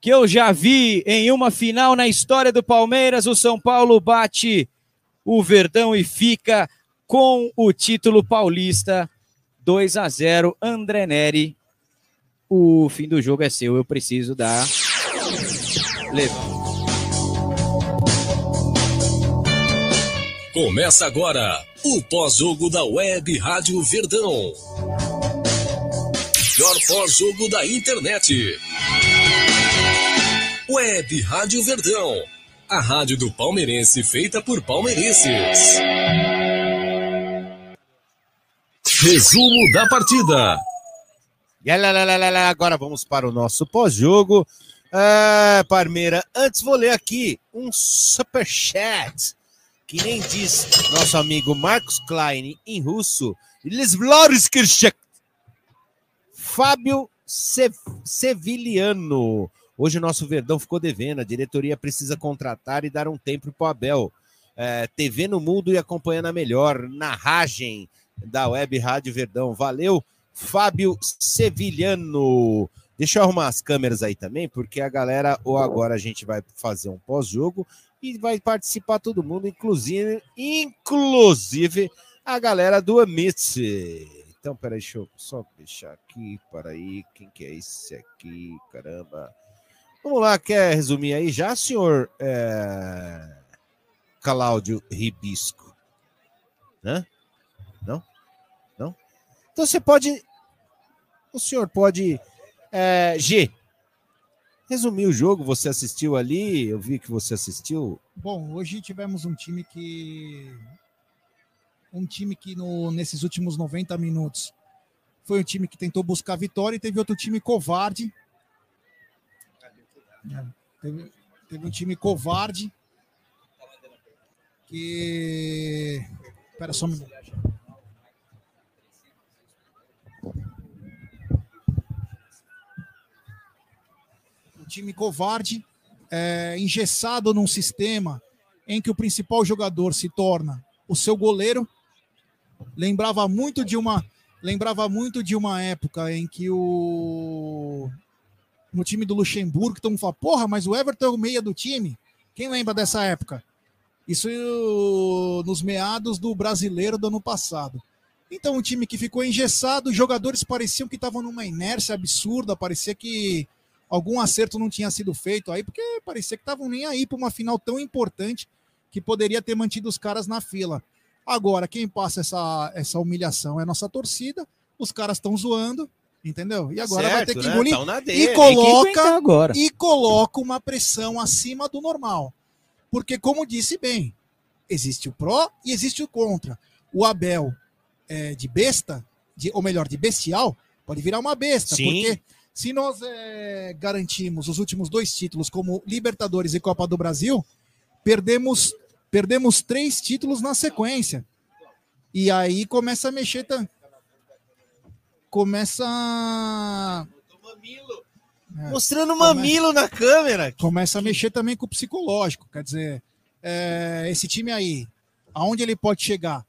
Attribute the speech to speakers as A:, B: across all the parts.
A: que eu já vi em uma final na história do Palmeiras. O São Paulo bate o Verdão e fica com o título paulista 2 a 0. André Neri, o fim do jogo é seu. Eu preciso dar.
B: Começa agora o pós-jogo da Web Rádio Verdão. Melhor pós-jogo da internet. Web Rádio Verdão. A rádio do palmeirense feita por palmeirenses. Resumo da partida.
C: Agora vamos para o nosso pós-jogo. Ah, Parmeira, antes vou ler aqui um superchat que nem diz nosso amigo Marcos Klein em russo. Fábio Seviliano. Hoje o nosso Verdão ficou devendo. A diretoria precisa contratar e dar um tempo para o Abel. É, TV no mundo e acompanhando a melhor narragem da Web Rádio Verdão. Valeu, Fábio Seviliano. Deixa eu arrumar as câmeras aí também, porque a galera, ou agora a gente vai fazer um pós-jogo e vai participar todo mundo, inclusive, inclusive a galera do Amit. Então, peraí, deixa eu só deixar aqui, para aí, quem que é esse aqui, caramba. Vamos lá, quer resumir aí já, senhor é... Cláudio Ribisco? Hã? Não? Não? Então você pode. O senhor pode. É, G. Resumir o jogo, você assistiu ali, eu vi que você assistiu.
D: Bom, hoje tivemos um time que. Um time que no, nesses últimos 90 minutos foi um time que tentou buscar vitória e teve outro time covarde é, teve, teve um time covarde que. Espera só um minuto. Um time covarde, é, engessado num sistema em que o principal jogador se torna o seu goleiro. Lembrava muito de uma lembrava muito de uma época em que o no time do Luxemburgo, todo mundo fala, porra, mas o Everton é o meia do time. Quem lembra dessa época? Isso nos meados do brasileiro do ano passado. Então, um time que ficou engessado, os jogadores pareciam que estavam numa inércia absurda, parecia que algum acerto não tinha sido feito aí, porque parecia que estavam nem aí para uma final tão importante que poderia ter mantido os caras na fila. Agora, quem passa essa, essa humilhação é a nossa torcida, os caras estão zoando, Entendeu? E agora certo, vai ter que né? engolir. E coloca, agora. e coloca uma pressão acima do normal. Porque, como disse bem, existe o pró e existe o contra. O Abel é, de besta, de, ou melhor, de bestial, pode virar uma besta. Sim. Porque se nós é, garantimos os últimos dois títulos como Libertadores e Copa do Brasil, perdemos, perdemos três títulos na sequência. E aí começa a mexer também começa.
C: É, Mostrando mamilo come... na câmera.
D: Começa a mexer também com o psicológico. Quer dizer, é, esse time aí, aonde ele pode chegar?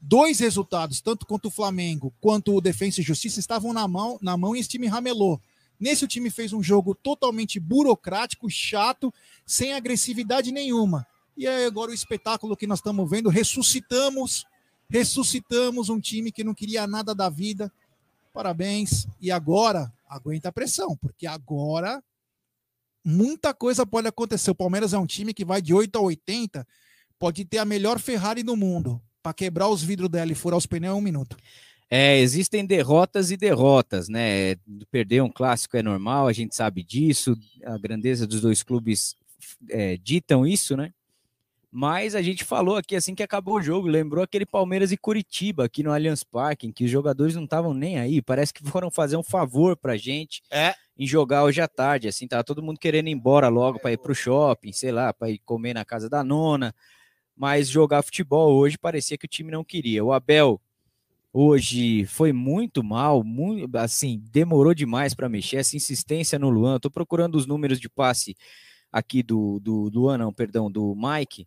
D: Dois resultados, tanto contra o Flamengo quanto o Defensa e Justiça, estavam na mão, na mão e esse time ramelou. Nesse o time fez um jogo totalmente burocrático, chato, sem agressividade nenhuma. E agora o espetáculo que nós estamos vendo, ressuscitamos, ressuscitamos um time que não queria nada da vida, Parabéns. E agora, aguenta a pressão, porque agora muita coisa pode acontecer. O Palmeiras é um time que vai de 8 a 80, pode ter a melhor Ferrari do mundo. Para quebrar os vidros dela e furar os pneus em um minuto.
A: É, existem derrotas e derrotas, né? Perder um clássico é normal, a gente sabe disso, a grandeza dos dois clubes é, ditam isso, né? Mas a gente falou aqui assim que acabou o jogo, lembrou aquele Palmeiras e Curitiba aqui no Allianz Parque, em que os jogadores não estavam nem aí, parece que foram fazer um favor pra gente é. em jogar hoje à tarde, assim, tava todo mundo querendo ir embora logo para ir pro shopping, sei lá, para ir comer na casa da nona, mas jogar futebol hoje parecia que o time não queria. O Abel hoje foi muito mal, muito, assim, demorou demais para mexer, essa insistência no Luan, tô procurando os números de passe aqui do, do Luan, não, perdão, do Mike,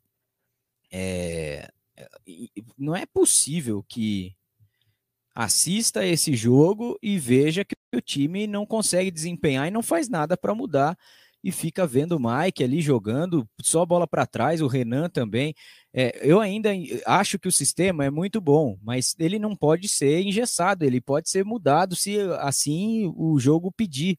A: é, não é possível que assista esse jogo e veja que que o time não consegue desempenhar e não faz nada para mudar e fica vendo o Mike ali jogando, só bola para trás, o Renan também. É, eu ainda acho que o sistema é muito bom, mas ele não pode ser engessado, ele pode ser mudado se assim o jogo pedir.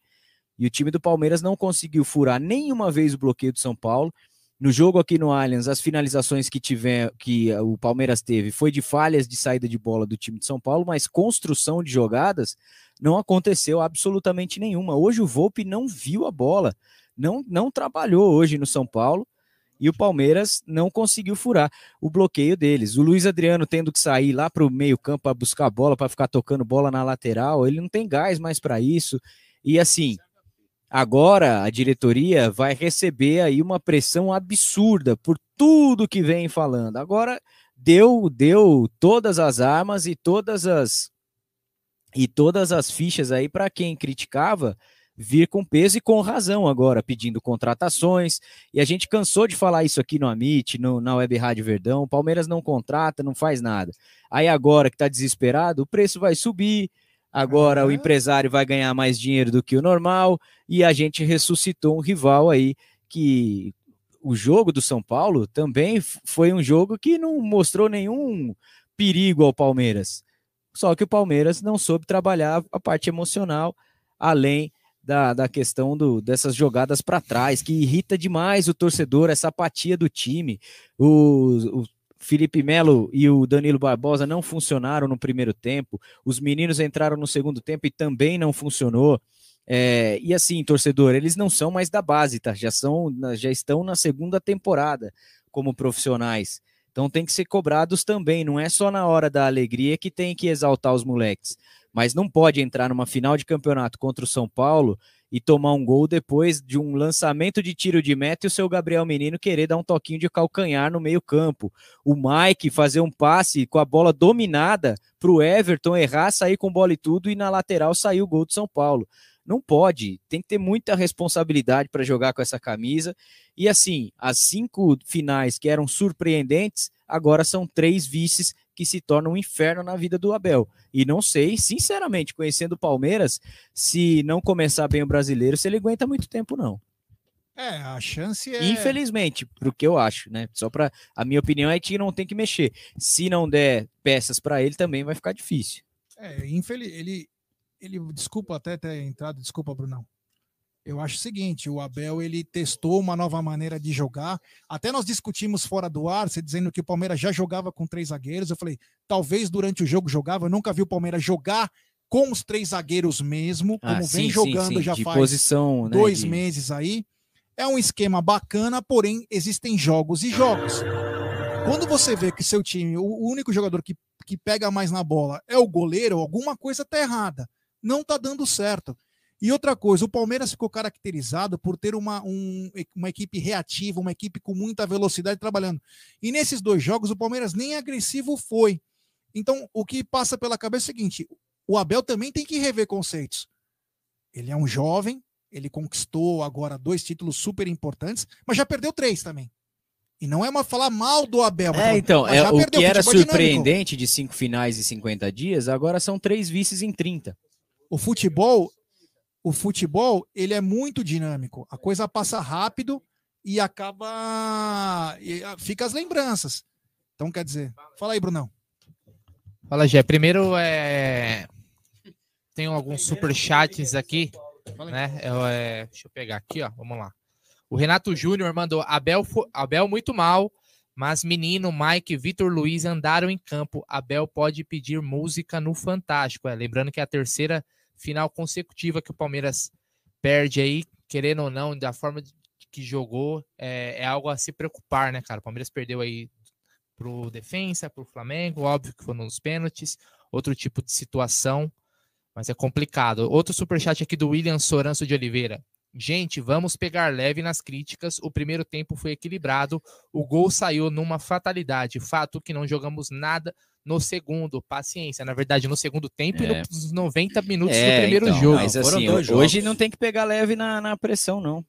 A: E o time do Palmeiras não conseguiu furar nenhuma vez o bloqueio do São Paulo. No jogo aqui no Allianz, as finalizações que tiver, que o Palmeiras teve foi de falhas de saída de bola do time de São Paulo, mas construção de jogadas não aconteceu absolutamente nenhuma. Hoje o Volpe não viu a bola não, não trabalhou hoje no São Paulo e o Palmeiras não conseguiu furar o bloqueio deles. O Luiz Adriano tendo que sair lá para o meio-campo para buscar a bola, para ficar tocando bola na lateral, ele não tem gás mais para isso. E assim, agora a diretoria vai receber aí uma pressão absurda por tudo que vem falando. Agora deu deu todas as armas e todas as e todas as fichas aí para quem criticava vir com peso e com razão agora, pedindo contratações. E a gente cansou de falar isso aqui no Amit, no, na Web Rádio Verdão. O Palmeiras não contrata, não faz nada. Aí agora que está desesperado, o preço vai subir. Agora uhum. o empresário vai ganhar mais dinheiro do que o normal. E a gente ressuscitou um rival aí que o jogo do São Paulo também foi um jogo que não mostrou nenhum perigo ao Palmeiras. Só que o Palmeiras não soube trabalhar a parte emocional, além da, da questão do, dessas jogadas para trás, que irrita demais o torcedor, essa apatia do time. O, o Felipe Melo e o Danilo Barbosa não funcionaram no primeiro tempo, os meninos entraram no segundo tempo e também não funcionou. É, e assim, torcedor, eles não são mais da base, tá? Já são, já estão na segunda temporada como profissionais. Então tem que ser cobrados também, não é só na hora da alegria que tem que exaltar os moleques mas não pode entrar numa final de campeonato contra o São Paulo e tomar um gol depois de um lançamento de tiro de meta e o seu Gabriel Menino querer dar um toquinho de calcanhar no meio-campo. O Mike fazer um passe com a bola dominada para o Everton errar, sair com bola e tudo, e na lateral sair o gol do São Paulo. Não pode, tem que ter muita responsabilidade para jogar com essa camisa. E assim, as cinco finais que eram surpreendentes, agora são três vices que se torna um inferno na vida do Abel. E não sei, sinceramente, conhecendo o Palmeiras, se não começar bem o brasileiro, se ele aguenta muito tempo, não.
D: É, a chance é.
A: Infelizmente, pro que eu acho, né? Só para a minha opinião é que não tem que mexer. Se não der peças para ele, também vai ficar difícil.
D: É, infeliz, ele, ele, desculpa até ter entrado, desculpa, Brunão. Eu acho o seguinte, o Abel ele testou uma nova maneira de jogar. Até nós discutimos fora do ar, você dizendo que o Palmeiras já jogava com três zagueiros. Eu falei, talvez durante o jogo jogava. Eu nunca vi o Palmeiras jogar com os três zagueiros mesmo, ah, como ah, vem sim, jogando sim, sim. já
A: de
D: faz
A: posição, né,
D: dois
A: de...
D: meses aí. É um esquema bacana, porém existem jogos e jogos. Quando você vê que seu time, o único jogador que, que pega mais na bola é o goleiro, alguma coisa tá errada. Não tá dando certo. E outra coisa, o Palmeiras ficou caracterizado por ter uma, um, uma equipe reativa, uma equipe com muita velocidade trabalhando. E nesses dois jogos, o Palmeiras nem agressivo foi. Então, o que passa pela cabeça é o seguinte: o Abel também tem que rever conceitos. Ele é um jovem, ele conquistou agora dois títulos super importantes, mas já perdeu três também. E não é uma falar mal do Abel.
A: É, então, é, o que era surpreendente dinâmico. de cinco finais e 50 dias, agora são três vices em 30.
D: O futebol o futebol ele é muito dinâmico. A coisa passa rápido e acaba. E ah, fica as lembranças. Então, quer dizer, fala aí, Brunão.
E: Fala, Gé. Primeiro, é... tem alguns super chats aqui. Né? Eu, é... Deixa eu pegar aqui, ó. Vamos lá. O Renato Júnior mandou: Abel, Abel muito mal, mas menino, Mike, Vitor Luiz andaram em campo. Abel pode pedir música no Fantástico. É, lembrando que é a terceira final consecutiva que o Palmeiras perde aí, querendo ou não, da forma que jogou, é, é algo a se preocupar, né, cara? O Palmeiras perdeu aí pro defensa, pro Flamengo, óbvio que foram nos pênaltis, outro tipo de situação, mas é complicado. Outro superchat aqui do William Soranço de Oliveira. Gente, vamos pegar leve nas críticas. O primeiro tempo foi equilibrado. O gol saiu numa fatalidade. Fato que não jogamos nada no segundo. Paciência. Na verdade, no segundo tempo é. e nos 90 minutos é, do primeiro então, jogo.
A: Mas assim, hoje não tem que pegar leve na, na pressão, não.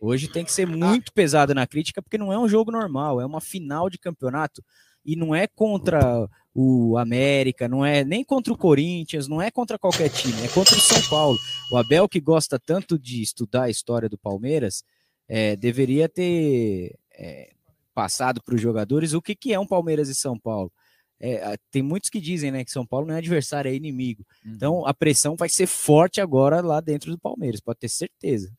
A: Hoje tem que ser muito pesado na crítica, porque não é um jogo normal, é uma final de campeonato. E não é contra o América, não é nem contra o Corinthians, não é contra qualquer time, é contra o São Paulo. O Abel, que gosta tanto de estudar a história do Palmeiras, é, deveria ter é, passado para os jogadores o que, que é um Palmeiras e São Paulo. É, tem muitos que dizem né, que São Paulo não é adversário, é inimigo. Uhum. Então a pressão vai ser forte agora lá dentro do Palmeiras, pode ter certeza.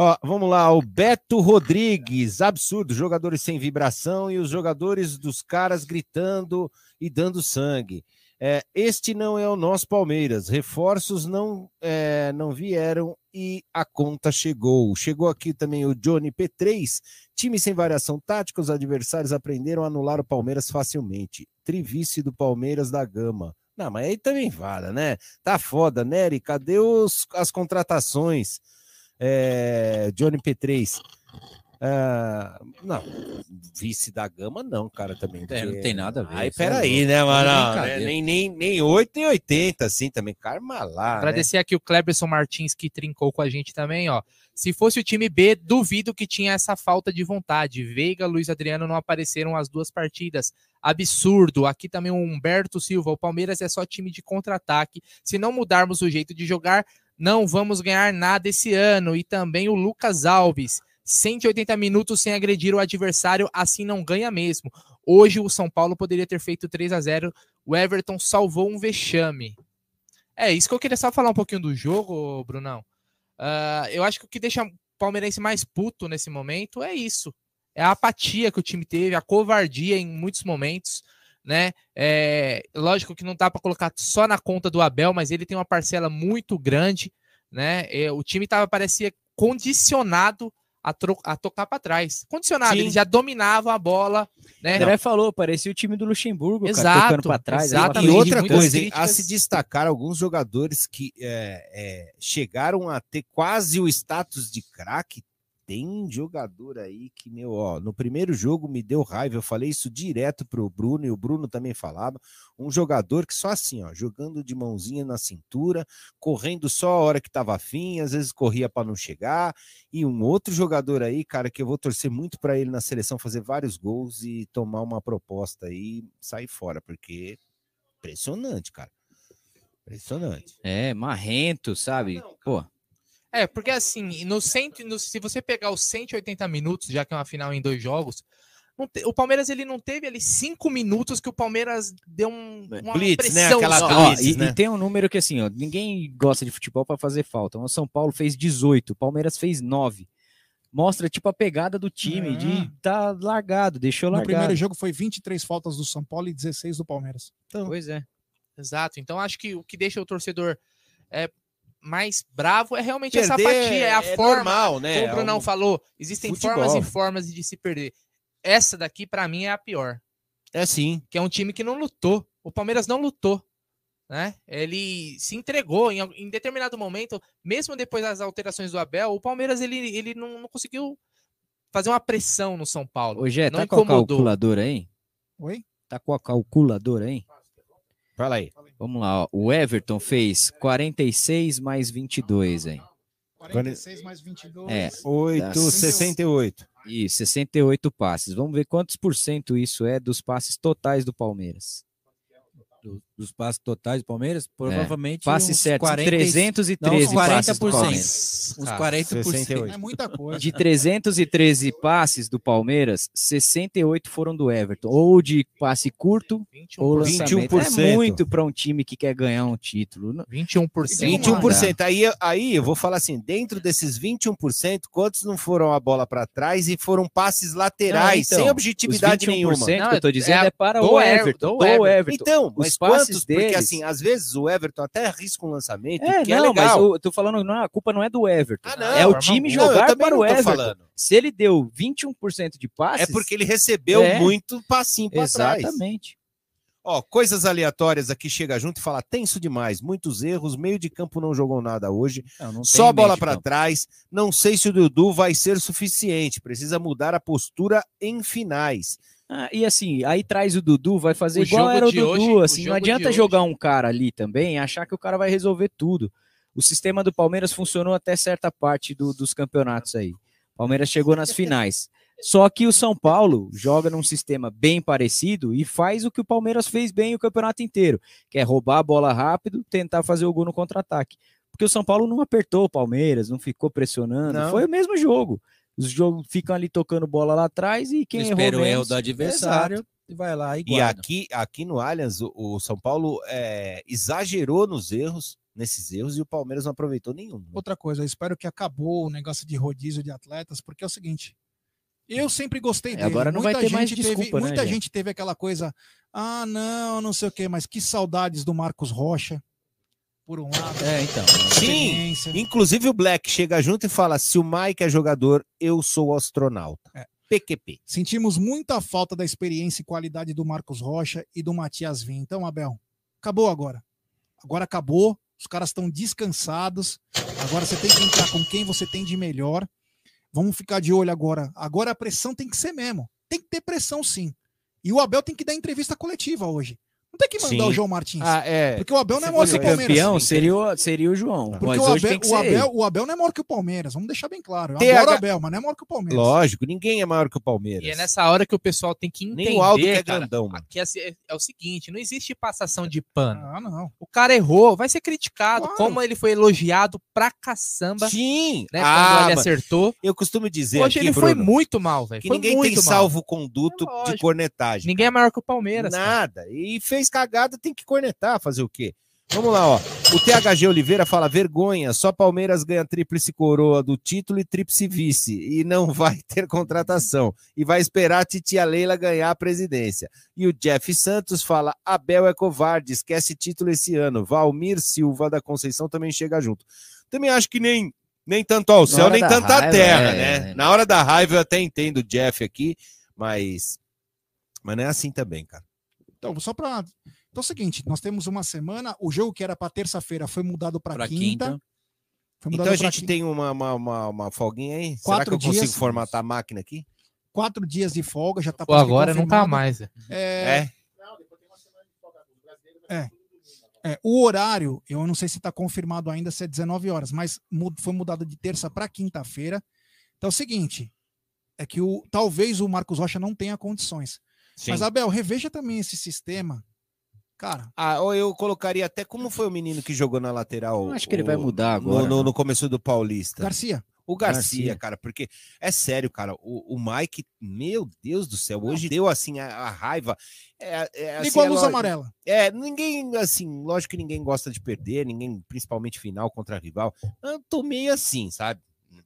C: Ó, vamos lá, o Beto Rodrigues, absurdo, jogadores sem vibração e os jogadores dos caras gritando e dando sangue. É, este não é o nosso Palmeiras. Reforços não, é, não vieram e a conta chegou. Chegou aqui também o Johnny P3. Time sem variação tática, os adversários aprenderam a anular o Palmeiras facilmente. Trivice do Palmeiras da Gama. Não, mas aí também vara, né? Tá foda, Nery. Cadê os, as contratações? É, Johnny P3. Uh, não, vice da gama, não, cara, também.
A: É, não tem nada a ver.
C: Aí, é peraí, né, mano? Né? Nem, nem, nem 8, nem 80, assim, também. Karma lá.
E: Né? Agradecer né? aqui o Cleberson Martins, que trincou com a gente também, ó. Se fosse o time B, duvido que tinha essa falta de vontade. Veiga, Luiz Adriano não apareceram as duas partidas. Absurdo. Aqui também o Humberto Silva. O Palmeiras é só time de contra-ataque. Se não mudarmos o jeito de jogar, não vamos ganhar nada esse ano. E também o Lucas Alves. 180 minutos sem agredir o adversário, assim não ganha mesmo. Hoje o São Paulo poderia ter feito 3 a 0 o Everton salvou um vexame. É isso que eu queria só falar um pouquinho do jogo, Brunão. Uh, eu acho que o que deixa o palmeirense mais puto nesse momento é isso. É a apatia que o time teve, a covardia em muitos momentos, né? É, lógico que não dá para colocar só na conta do Abel, mas ele tem uma parcela muito grande, né? É, o time tava parecia condicionado a, a tocar para trás. Condicionado, Sim. ele já dominava a bola. Né?
A: André falou, parecia o time do Luxemburgo,
E: Exato, cara,
A: tocando para trás.
C: Exatamente. E outra coisa, críticas... a se destacar alguns jogadores que é, é, chegaram a ter quase o status de craque, tem jogador aí que, meu, ó, no primeiro jogo me deu raiva. Eu falei isso direto pro Bruno e o Bruno também falava. Um jogador que só assim, ó, jogando de mãozinha na cintura, correndo só a hora que tava afim, às vezes corria para não chegar. E um outro jogador aí, cara, que eu vou torcer muito para ele na seleção fazer vários gols e tomar uma proposta aí, sair fora, porque impressionante, cara. Impressionante.
A: É, marrento, sabe? Pô.
E: É, porque assim, no cento, no, se você pegar os 180 minutos, já que é uma final em dois jogos, te, o Palmeiras ele não teve ali cinco minutos que o Palmeiras deu um,
C: é, uma blitz, né? pressão. Né? Aquela
A: blitz, e, né? e, tem um número que assim, ó, ninguém gosta de futebol para fazer falta. O São Paulo fez 18, o Palmeiras fez 9. Mostra tipo a pegada do time, de tá largado, deixou largado.
D: No primeiro jogo foi 23 faltas do São Paulo e 16 do Palmeiras.
E: Então, pois é. Exato. Então acho que o que deixa o torcedor é, mais bravo é realmente perder essa apatia, é a é forma. Normal, né? Como o Brunão é um... falou, existem Futebol. formas e formas de se perder. Essa daqui, para mim, é a pior.
C: É sim.
E: Que é um time que não lutou. O Palmeiras não lutou. Né? Ele se entregou em, em determinado momento, mesmo depois das alterações do Abel, o Palmeiras ele, ele não, não conseguiu fazer uma pressão no São Paulo.
A: Hoje é, tá incomodou. com a calculadora aí?
D: Oi?
A: Tá com a calculadora aí?
C: Fala aí.
A: Vamos lá, ó. o Everton fez 46 mais 22, hein?
D: 46 mais 22.
C: É, 8, 68.
A: Isso, 68 passes. Vamos ver quantos por cento isso é dos passes totais do Palmeiras
C: do, dos passes totais do Palmeiras, é. provavelmente.
A: É. Passes certos, 40, 313 não, 40%. passes.
C: Uns 40%. 68.
D: É muita coisa.
A: De 313 passes do Palmeiras, 68 foram do Everton. Ou de passe curto, 21%. ou lançamento. 21%. É muito para um time que quer ganhar um título.
E: 21%.
C: 21%. Aí, aí eu vou falar assim, dentro desses 21%, quantos não foram a bola para trás e foram passes laterais, não, então, sem objetividade nenhuma?
A: Não, que eu tô dizendo é, é para o Everton. Do Everton.
C: Everton. Então, mas quantos? Deles... Porque assim, às vezes o Everton até arrisca um lançamento,
A: é,
C: que é
A: não,
C: é legal.
A: Mas eu tô falando, não, a culpa não é do Everton. Ah, não, é o time não, jogar para o Everton. Falando. Se ele deu 21% de passes...
C: É porque ele recebeu é, muito passinho para trás.
A: Exatamente.
C: Ó, coisas aleatórias aqui chega junto e fala tenso demais, muitos erros, meio de campo não jogou nada hoje, não, não só bola para trás. Não sei se o Dudu vai ser suficiente, precisa mudar a postura em finais.
A: Ah, e assim, aí traz o Dudu, vai fazer o igual era o Dudu, hoje, assim, o não adianta jogar um cara ali também e achar que o cara vai resolver tudo. O sistema do Palmeiras funcionou até certa parte do, dos campeonatos aí. Palmeiras chegou nas finais. Só que o São Paulo joga num sistema bem parecido e faz o que o Palmeiras fez bem o campeonato inteiro, que é roubar a bola rápido, tentar fazer o gol no contra-ataque. Porque o São Paulo não apertou o Palmeiras, não ficou pressionando,
C: Não.
A: foi o mesmo jogo. Os jogos ficam ali tocando bola lá atrás e quem
F: Espera
A: errou
F: o erro
A: menos-
F: do adversário
A: Exato.
F: e vai lá e
C: E aqui, aqui no Allianz, o, o São Paulo é, exagerou nos erros, nesses erros, e o Palmeiras não aproveitou nenhum. né?
D: Outra coisa, eu espero que acabou o negócio de rodízio de atletas, porque é o seguinte. Eu sempre gostei
A: É,
D: dele.
A: agora não vai
D: muita
A: ter mais
D: gente
A: desculpa,
D: teve,
A: né,
D: Muita gente teve aquela coisa, ah, não, não sei o quê, mas que saudades do Marcos Rocha, por um lado.
F: É, então.
C: Sim, inclusive o Black chega junto e fala: se o Mike é jogador, eu sou astronauta.
D: É.
C: PQP.
D: Sentimos muita falta da experiência e qualidade do Marcos Rocha e do Matias Vinha. Então, Abel, acabou agora. Agora acabou. Os caras estão descansados. Agora você tem que entrar com quem você tem de melhor. Vamos ficar de olho agora. Agora a pressão tem que ser mesmo. Tem que ter pressão, sim. E o Abel tem que dar entrevista coletiva hoje. Não tem que mandar
C: Sim.
D: o João Martins.
C: Ah, é.
D: porque o Abel não é maior que o Palmeiras.
A: campeão seria o, seria o João.
D: Porque
A: mas
D: o Abel, o, Abel, o Abel não é maior que o Palmeiras. Vamos deixar bem claro. Eu
C: TH
D: adoro o Abel, mas não é maior que o Palmeiras.
C: Lógico, ninguém é maior que o Palmeiras.
E: E é nessa hora que o pessoal tem que entender,
C: Nem o Aldo que é
E: cara,
C: grandão, mano.
E: que é, é o seguinte, não existe passação de pano.
D: Ah, não.
E: O cara errou, vai ser criticado,
D: Claro.
E: como ele foi elogiado pra caçamba,
C: Sim!
E: né,
C: Ah,
E: quando ele acertou.
C: eu costumo dizer
E: Hoje
C: aqui,
E: ele foi
C: Bruno,
E: muito mal, velho.
C: que
E: Foi
C: ninguém
E: muito
C: tem
E: mal.
C: salvo conduto
E: É
C: de cornetagem.
E: Ninguém é maior que o Palmeiras.
C: Nada. E fez cagada, tem que cornetar, fazer o quê? Vamos lá, ó. O THG Oliveira fala: vergonha, só Palmeiras ganha tríplice coroa do título e tríplice vice. E não vai ter contratação. E vai esperar a titia Leila ganhar a presidência. E o Jeff Santos fala: Abel é covarde, esquece título esse ano. Valmir Silva da Conceição também chega junto. Também acho que nem, nem tanto ao céu, nem tanto à terra,
A: é,
C: né?
A: é.
C: Na hora da raiva eu até entendo o Jeff aqui, mas. Mas não é assim também, cara.
D: Então, só para. Então é o seguinte: nós temos uma semana. O jogo que era para terça-feira foi mudado para quinta.
F: quinta.
D: Foi
C: Então a gente
D: quinta.
C: tem uma, uma, uma, uma folguinha aí? Será
D: Quatro
C: que eu consigo
D: dias.
C: formatar a máquina aqui?
D: quatro dias de folga, já tá
E: Pô, agora não tá
D: confirmado.
E: mais. velho.
D: É, é, o horário, eu não sei se está confirmado ainda se é 19 horas, mas mu- foi mudado de terça para quinta-feira. Então é o seguinte: é que o, talvez o Marcos Rocha não tenha condições. Mas, Abel, reveja também esse sistema. Cara,
C: Ah, ou eu colocaria até como foi o menino que jogou na lateral.
A: Eu acho que ele
C: o-
A: vai mudar
C: no,
A: agora.
C: no, no começo do Paulista.
D: Garcia,
C: O Garcia,
A: Garcia.
C: cara, porque é sério, cara. O, o Mike, meu Deus do céu, hoje deu assim a, a raiva. É, é, assim,
D: ligou a
C: é
D: luz
C: lo-
D: amarela.
C: É, ninguém, assim, lógico que ninguém gosta de perder, ninguém, principalmente final contra rival. Eu tô meio assim, sabe?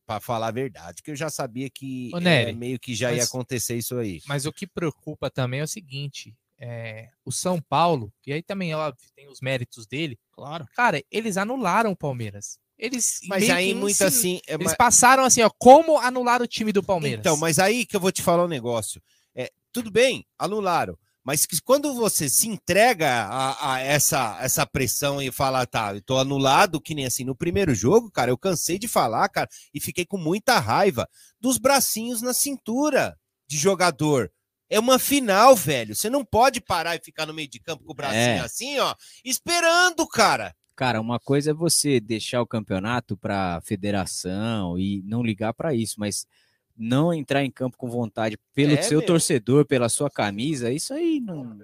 C: Pra falar a verdade, que eu já sabia que é,
E: Nery,
C: meio que já ia
E: mas-
C: acontecer isso aí.
E: Mas o que preocupa também é o seguinte: é, o São Paulo, e aí também, óbvio, tem os méritos dele.
D: Claro.
E: Cara, eles anularam o Palmeiras. Eles
C: Mas aí, muito assim. é,
E: Eles
C: mas-
E: passaram assim, ó, como anular o time do Palmeiras.
C: Então, mas aí que eu vou te falar um negócio. É, tudo bem, anularam. Mas quando você se entrega a, a essa, essa pressão e fala, tá, eu tô anulado, que nem assim, no primeiro jogo, cara, eu cansei de falar, cara, e fiquei com muita raiva dos bracinhos na cintura de jogador. É uma final, velho. Você não pode parar e ficar no meio de campo com o bracinho
A: É.
C: assim, ó, esperando, cara.
A: Cara, uma coisa é você deixar o campeonato para federação e não ligar para isso, mas não entrar em campo com vontade pelo
C: É,
A: seu
C: meu.
A: torcedor, pela sua camisa, isso aí não.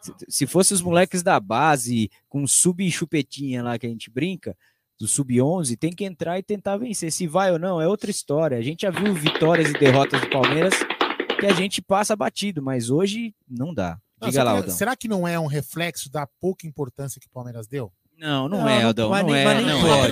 A: Se- Se fosse os moleques da base com sub-chupetinha lá que a gente brinca, do sub-11, tem que entrar e tentar vencer. Se vai ou não, é outra história. A gente já viu vitórias e derrotas do Palmeiras que a gente passa batido, mas hoje não dá.
G: Não,
A: Diga lá, Aldão.
G: será que não é um reflexo da pouca importância que o Palmeiras deu?
A: Não, não,
F: Não,
A: é,
F: não-
A: Aldão.
F: mas
A: Não,
F: nem-
A: é, não, é,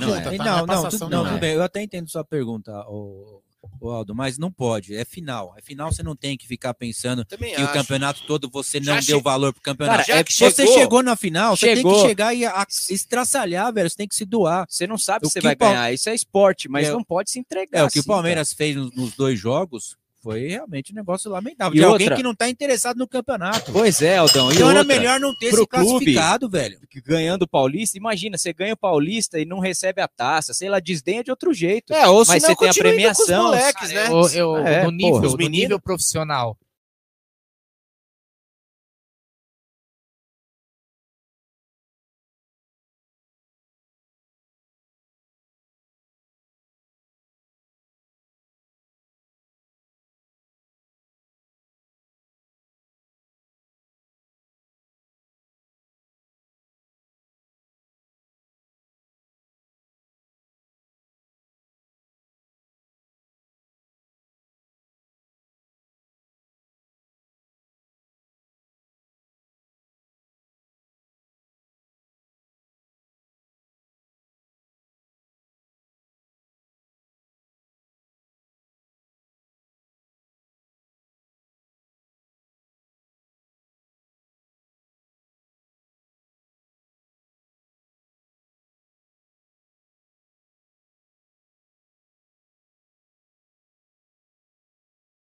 G: não
A: não
G: é. tá?
F: Não,
G: Não é
F: não, tudo, não,
G: não
F: tudo
G: é.
F: bem. Eu até entendo sua pergunta, o, Aldo, mas não pode. É final. É final, você não tem que ficar pensando
C: Também
F: que o campeonato todo você
C: Já
F: não
C: che-
F: deu valor pro campeonato.
A: Cara,
C: já
F: é
C: que
F: que você
C: chegou-
F: chegou na final, você tem
A: chegou.
F: que chegar e a- estraçalhar, velho. Você tem que se doar.
A: Você não sabe
F: O
A: se você vai
F: o Pal-
A: ganhar. Isso é esporte, mas
F: É,
A: não pode se entregar.
F: É, o que o
A: assim,
F: Palmeiras fez nos, nos dois jogos foi realmente um negócio lamentável.
A: E
F: de alguém
A: outra-
F: que não tá interessado no campeonato.
A: Pois é, Aldão. E
F: Então era
A: outra,
F: melhor não ter
A: pro
F: se classificado, velho.
A: que ganhando o Paulista, imagina, você ganha o Paulista e não recebe a taça, sei lá, desdenha de outro jeito.
C: É, ou
A: Mas você tem a premiação,
C: moleques, né?
E: Eu, eu-
A: É,
E: no, nível,
A: porra,
E: no nível profissional,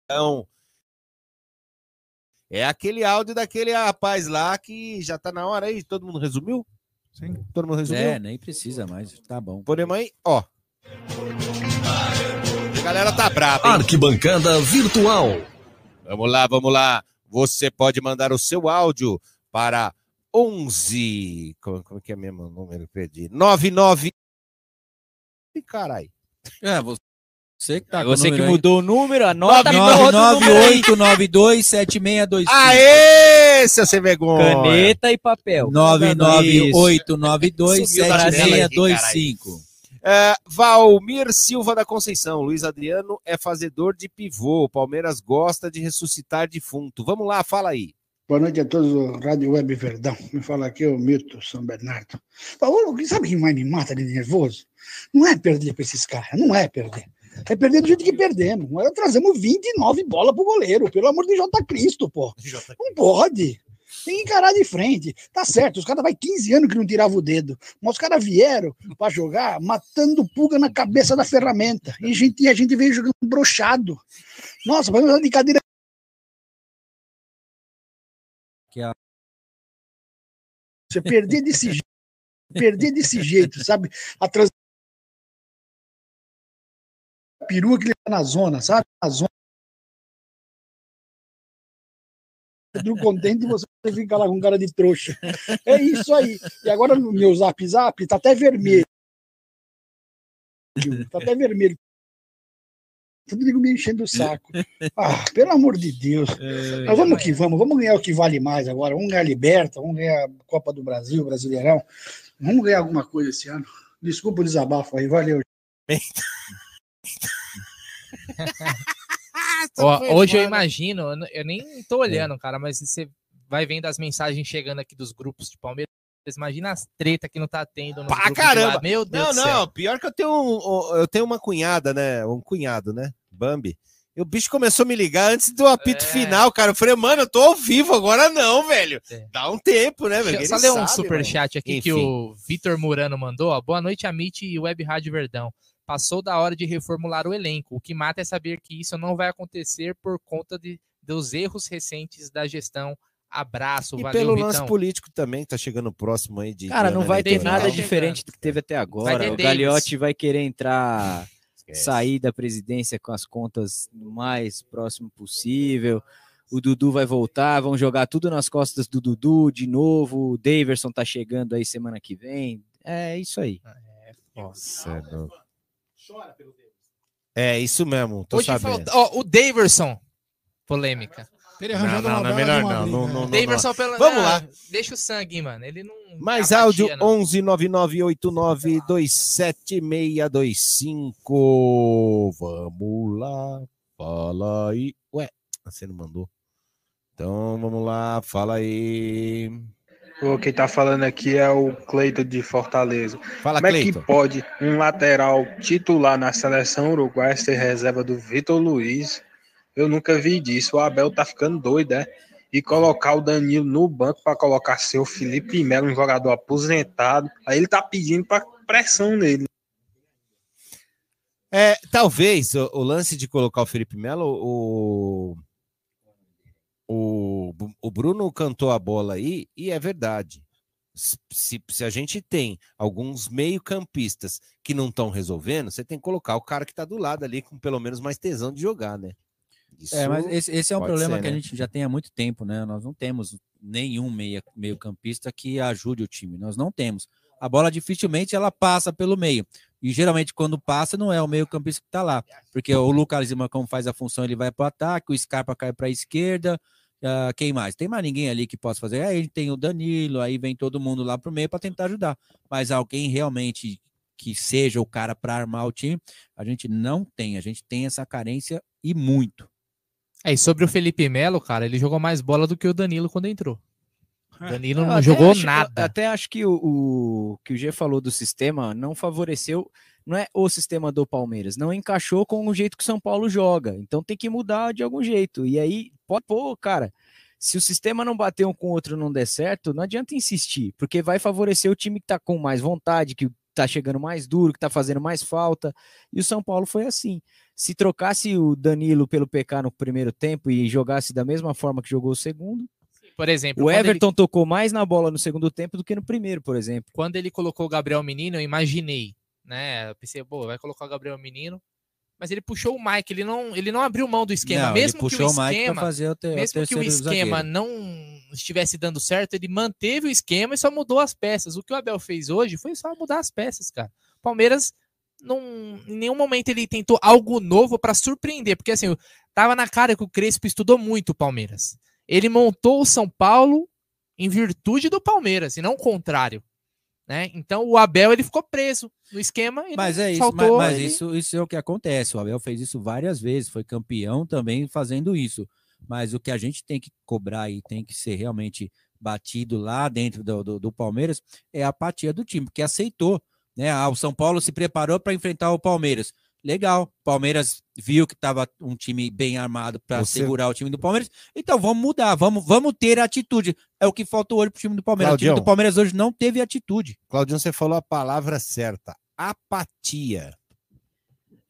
C: Então, é aquele áudio daquele rapaz lá que já tá na hora aí. Todo mundo resumiu?
D: Sim.
C: Todo mundo resumiu?
F: É, nem precisa mais. Tá bom.
C: Podemos aí? Ó. A galera tá brava, hein?
B: Arquibancada Virtual.
C: Vamos lá, vamos lá. Você pode mandar o seu áudio para 11. Como, como que é mesmo o número? Perdi. 99. Ih, Carai.
F: É, você que tá o
A: Você que mudou o número, anota a porra do número aí.
F: 998927625.
C: Aê, seu sem vergonha.
A: Caneta e papel. Subiu da tela aqui,
F: 998927625.
C: É, Valmir Silva da Conceição. Luiz Adriano é fazedor de pivô. O Palmeiras gosta de ressuscitar defunto. Vamos lá, fala aí.
H: Boa noite a todos do Rádio Web Verdão. Me fala aqui o Milton São Bernardo. Paulo, sabe o que mais me mata de nervoso? Não é perder para esses caras, não é perder. É perder do jeito que perdemos. Nós trazemos 29 bolas pro goleiro, pelo amor de J. Cristo, pô. Não pode. Tem que encarar de frente. Tá certo, os caras vai 15 anos que não tiravam o dedo. Mas os caras vieram para jogar matando pulga na cabeça da ferramenta. E a gente, e a gente veio jogando brochado. Nossa, vai usar de cadeira
F: Que a-
H: Você perder desse jeito, perder desse jeito, sabe? A trans... perua que ele tá na zona, sabe? Na zona. Pedro contente você fica lá com cara de trouxa. É isso aí. E agora no meu zap zap tá até vermelho. Tá até vermelho. Tudo digo me enchendo o saco. Ah, pelo amor de Deus. Nós vamos que vamos, vamos ganhar o que vale mais agora. Vamos ganhar a Liberta, vamos ganhar a Copa do Brasil, Brasileirão. Vamos ganhar alguma coisa esse ano. Desculpa o desabafo aí, valeu.
E: Ó, hoje eu
C: foda.
E: imagino, eu nem tô
C: É.
E: olhando, cara, mas você vai vendo as mensagens chegando aqui dos grupos de Palmeiras. Imagina as treta que não tá tendo no
C: Pá, caramba!
E: Meu Deus
C: Não,
E: do céu.
C: não, pior que eu tenho um, eu tenho uma cunhada, né? Um cunhado, né? Bambi. E o bicho começou a me ligar antes do apito
E: É.
C: final, cara. Eu falei, mano, eu tô ao vivo, agora não, velho.
E: É.
C: Dá um tempo, né, velho?
E: Deixa eu
C: Ele
E: só ler um superchat aqui que
C: Enfim.
E: o Vitor Murano mandou. Ó. Boa noite, Amit e Web Rádio Verdão. Passou da hora de reformular o elenco. O que mata é saber que isso não vai acontecer por conta de, dos erros recentes da gestão. Abraço,
C: E
E: valeu,
C: pelo
E: Vitão.
C: lance político também, que tá chegando próximo aí de.
A: Cara, não vai ter nada diferente do que teve até agora. O. Gagliotti vai querer entrar,
C: Esquece.
A: sair da presidência com as contas o mais próximo possível. O Dudu vai voltar, vão jogar tudo nas costas do Dudu de novo. O Daverson tá chegando aí semana que vem. É isso aí.
C: Nossa, é louco. É, isso mesmo, tô
E: Hoje
C: sabendo.
E: falta- ó, o Daverson. Polêmica.
D: Teria arranjado
C: Não, não, não é melhor não,
D: né?
C: não, não.
E: Daverson pelo
C: Vamos
E: não,
C: lá.
E: Deixa o sangue, mano. Ele não.
C: Mais áudio
E: não.
C: 11 998927625. Vamos lá, fala aí. Ué, você não mandou. Então vamos lá, fala aí.
I: Ô, Quem tá falando aqui é o Cleiton de Fortaleza.
C: Fala,
I: Como é que pode um lateral titular na seleção uruguaia ser reserva do Vitor Luiz? Eu nunca vi disso. O Abel tá ficando doido, é? E colocar o Danilo no banco para colocar seu Felipe Melo, um jogador aposentado. Aí ele tá pedindo para pressão nele.
C: É, talvez o, o lance de colocar o Felipe Melo, o, o, o Bruno cantou a bola aí, e é verdade. Se, se a gente tem alguns meio-campistas que não estão resolvendo, você tem que colocar o cara que tá do lado ali com pelo menos mais tesão de jogar, né? Isso
F: É, mas esse, esse é um problema
C: ser,
F: que a
C: né?
F: gente já tem há muito tempo, né? Nós não temos nenhum meio-campista que ajude o time. Nós não temos. A bola dificilmente ela passa pelo meio. E geralmente, quando passa, não é o meio-campista que tá lá. Porque o Lucas Lima, como faz a função, ele vai para o ataque, o Scarpa cai para a esquerda. ah, quem mais? Tem mais ninguém ali que possa fazer. Aí tem o Danilo, aí vem todo mundo lá pro meio para tentar ajudar. Mas alguém realmente que seja o cara para armar o time, a gente não tem. A gente tem essa carência e muito.
E: É, e sobre o Felipe Melo, cara, ele jogou mais bola do que o Danilo quando entrou. O Danilo não jogou
A: acho-
E: nada.
A: Até acho que o, o que o G falou do sistema não favoreceu, não é o sistema do Palmeiras, não encaixou com o jeito que o São Paulo joga. Então tem que mudar de algum jeito. E aí, pode, pô, cara, se o sistema não bater um com o outro não der certo, não adianta insistir, porque vai favorecer o time que tá com mais vontade, que tá chegando mais duro, que tá fazendo mais falta. E o São Paulo foi assim. Se trocasse o Danilo pelo PK no primeiro tempo e jogasse da mesma forma que jogou o segundo,
E: Por exemplo,
A: o
E: quando ele-
A: Everton tocou mais na bola no segundo tempo do que no primeiro, por exemplo.
E: quando ele colocou o Gabriel Menino, eu imaginei, né? Eu pensei, pô, vai colocar o Gabriel Menino. Mas ele puxou o Mike, ele não, ele não abriu mão do esquema.
F: Não,
E: mesmo que o esquema,
F: o, te,
E: mesmo que o esquema
F: zagueiro.
E: não estivesse dando certo, ele manteve o esquema e só mudou as peças. O que o Abel fez hoje foi só mudar as peças, cara. Palmeiras não, em nenhum momento ele tentou algo novo para surpreender, porque assim, tava na cara que o Crespo estudou muito o Palmeiras. Ele montou o São Paulo em virtude do Palmeiras e não o contrário. Né? Então o Abel ele ficou preso no esquema e
F: Mas é isso, mas, mas isso, isso é o que acontece. O Abel fez isso várias vezes, foi campeão também fazendo isso. Mas o que a gente tem que cobrar e tem que ser realmente batido lá dentro do, do, do Palmeiras é a apatia do time, porque aceitou. Né? Ah, o São Paulo se preparou para enfrentar o Palmeiras. Legal, Palmeiras viu que estava um time bem armado para
C: Você-
F: segurar o time do Palmeiras. Então vamos mudar, vamos, vamos ter atitude. É o que faltou hoje para o time do Palmeiras. O time
C: Claudião.
F: do Palmeiras hoje não teve atitude.
C: Claudinho, você falou a palavra certa. Apatia.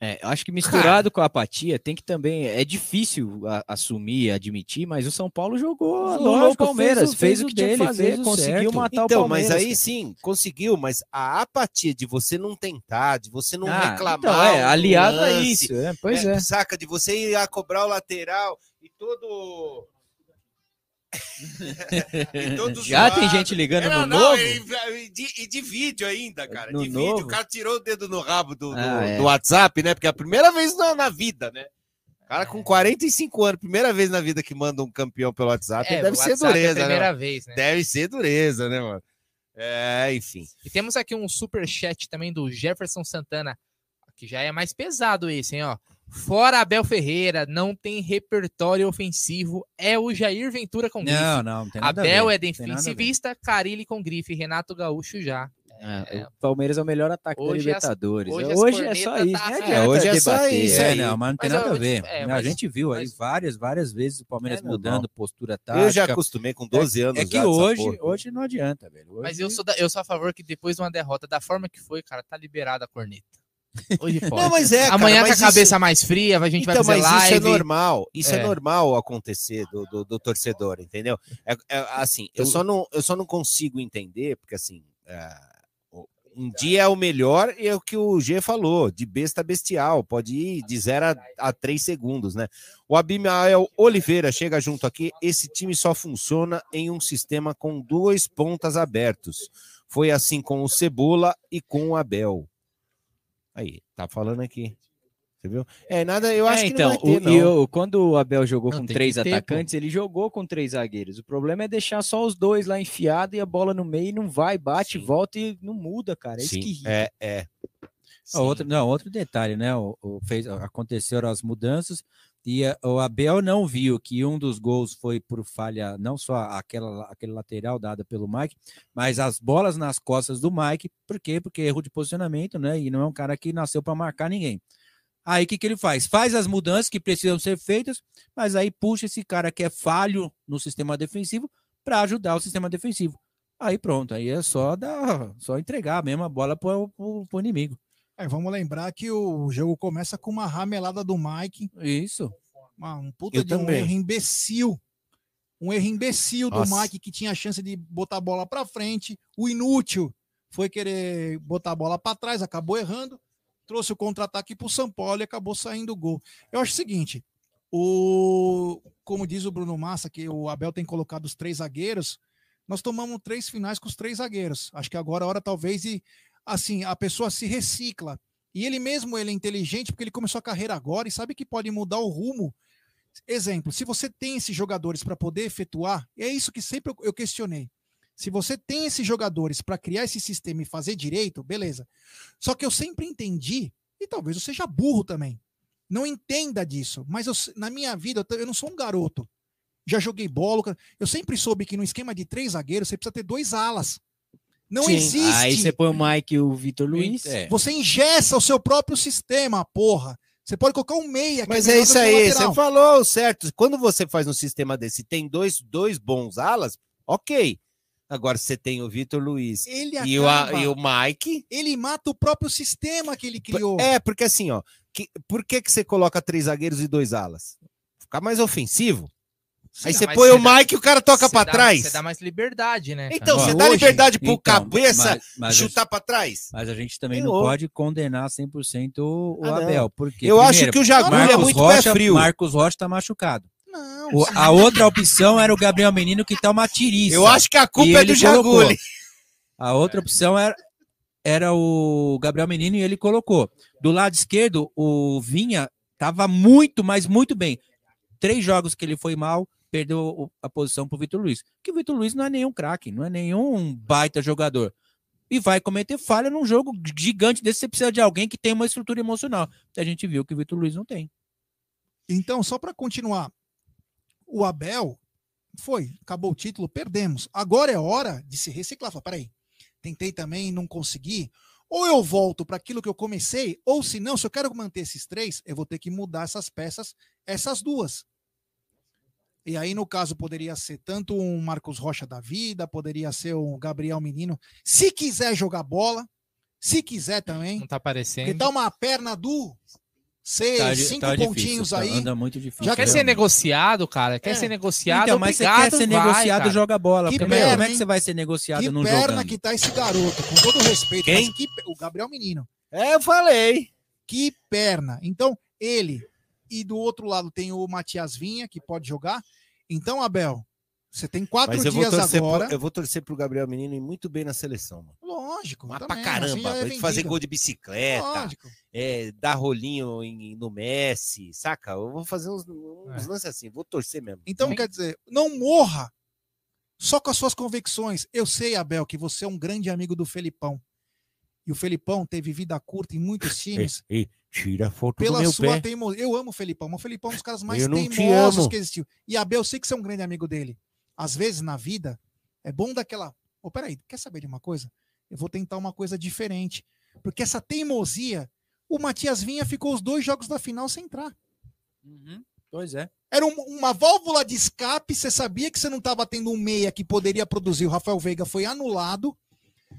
A: É, eu acho que misturado com a apatia, tem que também. É difícil a- assumir, admitir, mas o São Paulo jogou o Palmeiras,
F: fez o-
A: fez,
F: fez
A: o
F: o
A: que tinha
F: dele,
A: que fazer,
F: o
A: conseguiu
F: certo.
A: matar o
C: Então,
A: Palmeiras.
C: mas aí
A: cara.
C: sim, conseguiu, mas a apatia de você não tentar, de você não
A: Ah,
C: reclamar.
A: então, é, aliado a
C: lance,
A: isso. é, pois é.
C: Saca, de você ir a cobrar o lateral e todo.
A: Já tem gente ligando
C: É,
A: no
C: não,
A: novo?
C: E, de, e de vídeo ainda, cara.
A: No
C: de vídeo,
A: novo?
C: o cara tirou o dedo no rabo do, do,
A: Ah, é.
C: do WhatsApp, né? Porque é a primeira vez na, na vida, né? O cara com 45 anos, primeira vez na vida que manda um campeão pelo WhatsApp,
E: É,
C: deve
E: o
C: ser
E: WhatsApp é
C: dureza, né?
E: primeira
C: mano?
E: vez, né?
C: Deve ser dureza, né, mano? É, enfim.
E: E temos aqui um super chat também do Jefferson Santana, que já é mais pesado esse, hein, ó. Fora Abel Ferreira, não tem repertório ofensivo, é o Jair Ventura com grife.
F: Não, não, não tem nada a
E: Abel
F: ver,
E: é
F: a
E: defensivista, Carilli com grife, Renato Gaúcho já.
A: É, O Palmeiras é o melhor ataque
E: Hoje
A: da
E: as-
A: Libertadores.
E: hoje
A: Hoje,
E: as
A: é só isso.
E: tá-
A: Não
E: é,
C: hoje é só isso
F: É,
C: aí.
F: não, mas não tem
E: Mas
F: nada a ver.
E: é,
F: a
E: mas-
F: gente viu aí
E: mas-
F: várias, várias vezes o Palmeiras
C: É
F: mudando postura tática.
C: Eu já acostumei com 12 anos.
F: É que hoje,
C: porra.
F: hoje não adianta, velho. Hoje-
E: Mas eu sou, da- eu sou a favor que depois de uma derrota, da forma que foi, cara, tá liberada a corneta. Hoje pode.
C: Não, mas é, cara,
E: Amanhã
C: mas
E: com a cabeça
C: isso-
E: mais fria, a gente
C: então,
E: vai fazer
C: mas
E: live.
C: isso é normal. Isso é,
E: É.
C: normal acontecer do, do, do torcedor, entendeu? É, é, assim, eu só, não, eu só não consigo entender, porque assim, é, um dia é o melhor e é o que o G falou, de besta bestial, pode ir de 0 a, a 3 segundos, né? O Abimael Oliveira chega junto aqui, esse time só funciona em um sistema com dois pontas abertos. Foi assim com o Cebola e com o Abel. Aí, tá falando aqui. Você viu? É, nada, eu acho
A: É,
C: que
A: então,
C: não vai ter,
A: o-
C: não.
A: e o- quando o Abel jogou
E: Não,
A: com três
E: que ter,
A: atacantes, ele jogou com três zagueiros. O problema é deixar só os dois lá enfiado e a bola no meio não vai, bate,
C: Sim.
A: volta e não muda, cara. É isso
C: Sim,
A: que irrita.
C: é, é.
F: Outro, não, outro detalhe, né? O, o- fez, aconteceram as mudanças e o Abel não viu que um dos gols foi por falha, não só aquela, aquele lateral dada pelo Mike, mas as bolas nas costas do Mike. Por quê? Porque erro de posicionamento, né? E não é um cara que nasceu para marcar ninguém. Aí o que, que ele faz? Faz as mudanças que precisam ser feitas, mas aí puxa esse cara que é falho no sistema defensivo para ajudar o sistema defensivo. Aí pronto, aí é só dar, só entregar mesmo a bola para o inimigo.
D: É, vamos lembrar que o jogo começa com uma ramelada do Mike,
F: Isso.
D: uma- um puta
C: Eu
D: de um
C: também.
D: erro imbecil. Um erro imbecil do
C: Nossa.
D: Mike que tinha a chance de botar a bola para frente. O inútil foi querer botar a bola para trás, acabou errando. Trouxe o contra-ataque para o São Paulo e acabou saindo o gol. Eu acho o seguinte: o, como diz o Bruno Massa, que o Abel tem colocado os três zagueiros, nós tomamos três finais com os três zagueiros. Acho que agora é hora, talvez, e assim, a pessoa se recicla. E ele mesmo ele é inteligente porque ele começou a carreira agora e sabe que pode mudar o rumo. Exemplo, se você tem esses jogadores para poder efetuar, é isso que sempre eu- questionei. Se você tem esses jogadores para criar esse sistema e fazer direito, beleza. Só que eu sempre entendi, e talvez eu seja burro também, não entenda disso, mas eu na minha vida eu não sou um garoto. Já joguei bola, eu sempre soube que no esquema de três zagueiros você precisa ter dois alas. Não
C: Sim.
D: existe.
A: Aí você põe o Mike e o Vitor Luiz.
F: É.
D: Você engessa o seu próprio sistema, porra. Você pode colocar um meia.
C: Mas é isso aí,
D: lateral.
C: você falou certo. Quando você faz um sistema desse, tem dois, dois bons alas, ok. Agora você tem o Vitor Luiz
D: Ele
C: e o, e o Mike.
D: Ele mata o próprio sistema que ele criou.
C: É, porque assim, ó, que- por que, que você coloca três zagueiros e dois alas? Ficar mais ofensivo. Aí você põe o Mike e o cara toca
E: dá-
C: trás.
E: Você dá mais liberdade, né? cara?
C: Então, você dá liberdade pro
F: Então,
C: cabeça
F: mas- mas-
C: chutar pra trás?
F: Mas a gente também não pode condenar 100% o, o
C: Ah.
F: Abel. Porque,
C: Eu acho
F: primeiro,
C: que o Jagulho é
F: Marcos
C: muito
F: Rocha,
C: pé frio.
F: Marcos Rocha tá machucado.
D: Não,
F: O- a outra opção era o Gabriel Menino, que tá uma tiriça.
C: Eu acho que a culpa é do. Jagulho.
F: A outra opção era, era o Gabriel Menino e ele colocou. Do lado esquerdo, o Vinha tava muito, mas muito bem. Três jogos que ele foi mal, perdeu o- a posição pro Vitor Luiz. Que o Vitor Luiz não é nenhum craque, não é nenhum baita jogador. E vai cometer falha num jogo gigante desse. Você precisa de alguém que tem uma estrutura emocional. A gente viu que o Vitor Luiz não tem.
D: Então, só para continuar, o Abel foi, acabou o título, perdemos. Agora é hora de se reciclar. Fala, peraí, tentei também, não consegui. Ou eu volto para aquilo que eu comecei, ou se não, se eu quero manter esses três, eu vou ter que mudar essas peças, essas duas. E aí, no caso, poderia ser tanto um Marcos Rocha da vida, poderia ser um Gabriel Menino. Se quiser jogar bola, se quiser também.
E: Não tá aparecendo.
D: Porque dá uma perna do seis,
F: Tá
D: cinco
F: tá difícil,
D: pontinhos
F: tá-
D: aí.
F: Anda muito difícil.
D: Já
E: Quer ser negociado, cara? Quer
D: É.
E: ser negociado?
F: Então, mas
E: obrigado,
F: você quer ser
E: vai,
F: negociado,
E: cara.
F: joga bola.
D: Que perna,
F: como é que você vai ser negociado
D: Que
F: não
D: perna
F: jogando?
D: que tá esse garoto, com todo respeito.
C: Quem?
D: mas que o Gabriel Menino.
C: É, eu falei.
D: Que perna. Então, ele. E do outro lado tem o Matias Vinha, que pode jogar. Então, Abel, você tem quatro
C: Mas
D: dias agora.
C: pro, eu vou torcer pro Gabriel Menino ir muito bem na seleção. Mano.
D: Lógico.
C: Mas pra
D: também, assim
C: caramba,
D: já é
C: fazer gol de bicicleta,
D: Lógico.
C: é, dar rolinho em- no Messi, saca? Eu vou fazer uns, uns
E: É.
C: lances assim, vou torcer mesmo.
D: Então,
E: Sim.
D: quer dizer, não morra só com as suas convicções. Eu sei, Abel, que você é um grande amigo do Felipão. E o Felipão teve vida curta em muitos times.
C: Tira a foto
D: pela
C: do meu
D: sua
C: pé.
D: teimosia. Eu amo o Felipão, o Felipão é um dos caras mais
C: te
D: teimosos
C: amo.
D: que existiu. E Abel, eu sei que você é um grande amigo dele. Às vezes, na vida, é bom daquela. Ô, peraí, quer saber de uma coisa? Eu vou tentar uma coisa diferente. Porque essa teimosia, o Matias Vinha ficou os dois jogos da final sem entrar.
F: Uhum, Pois é.
D: Era um- uma válvula de escape, você sabia que você não estava tendo um meia que poderia produzir. O Rafael Veiga foi anulado.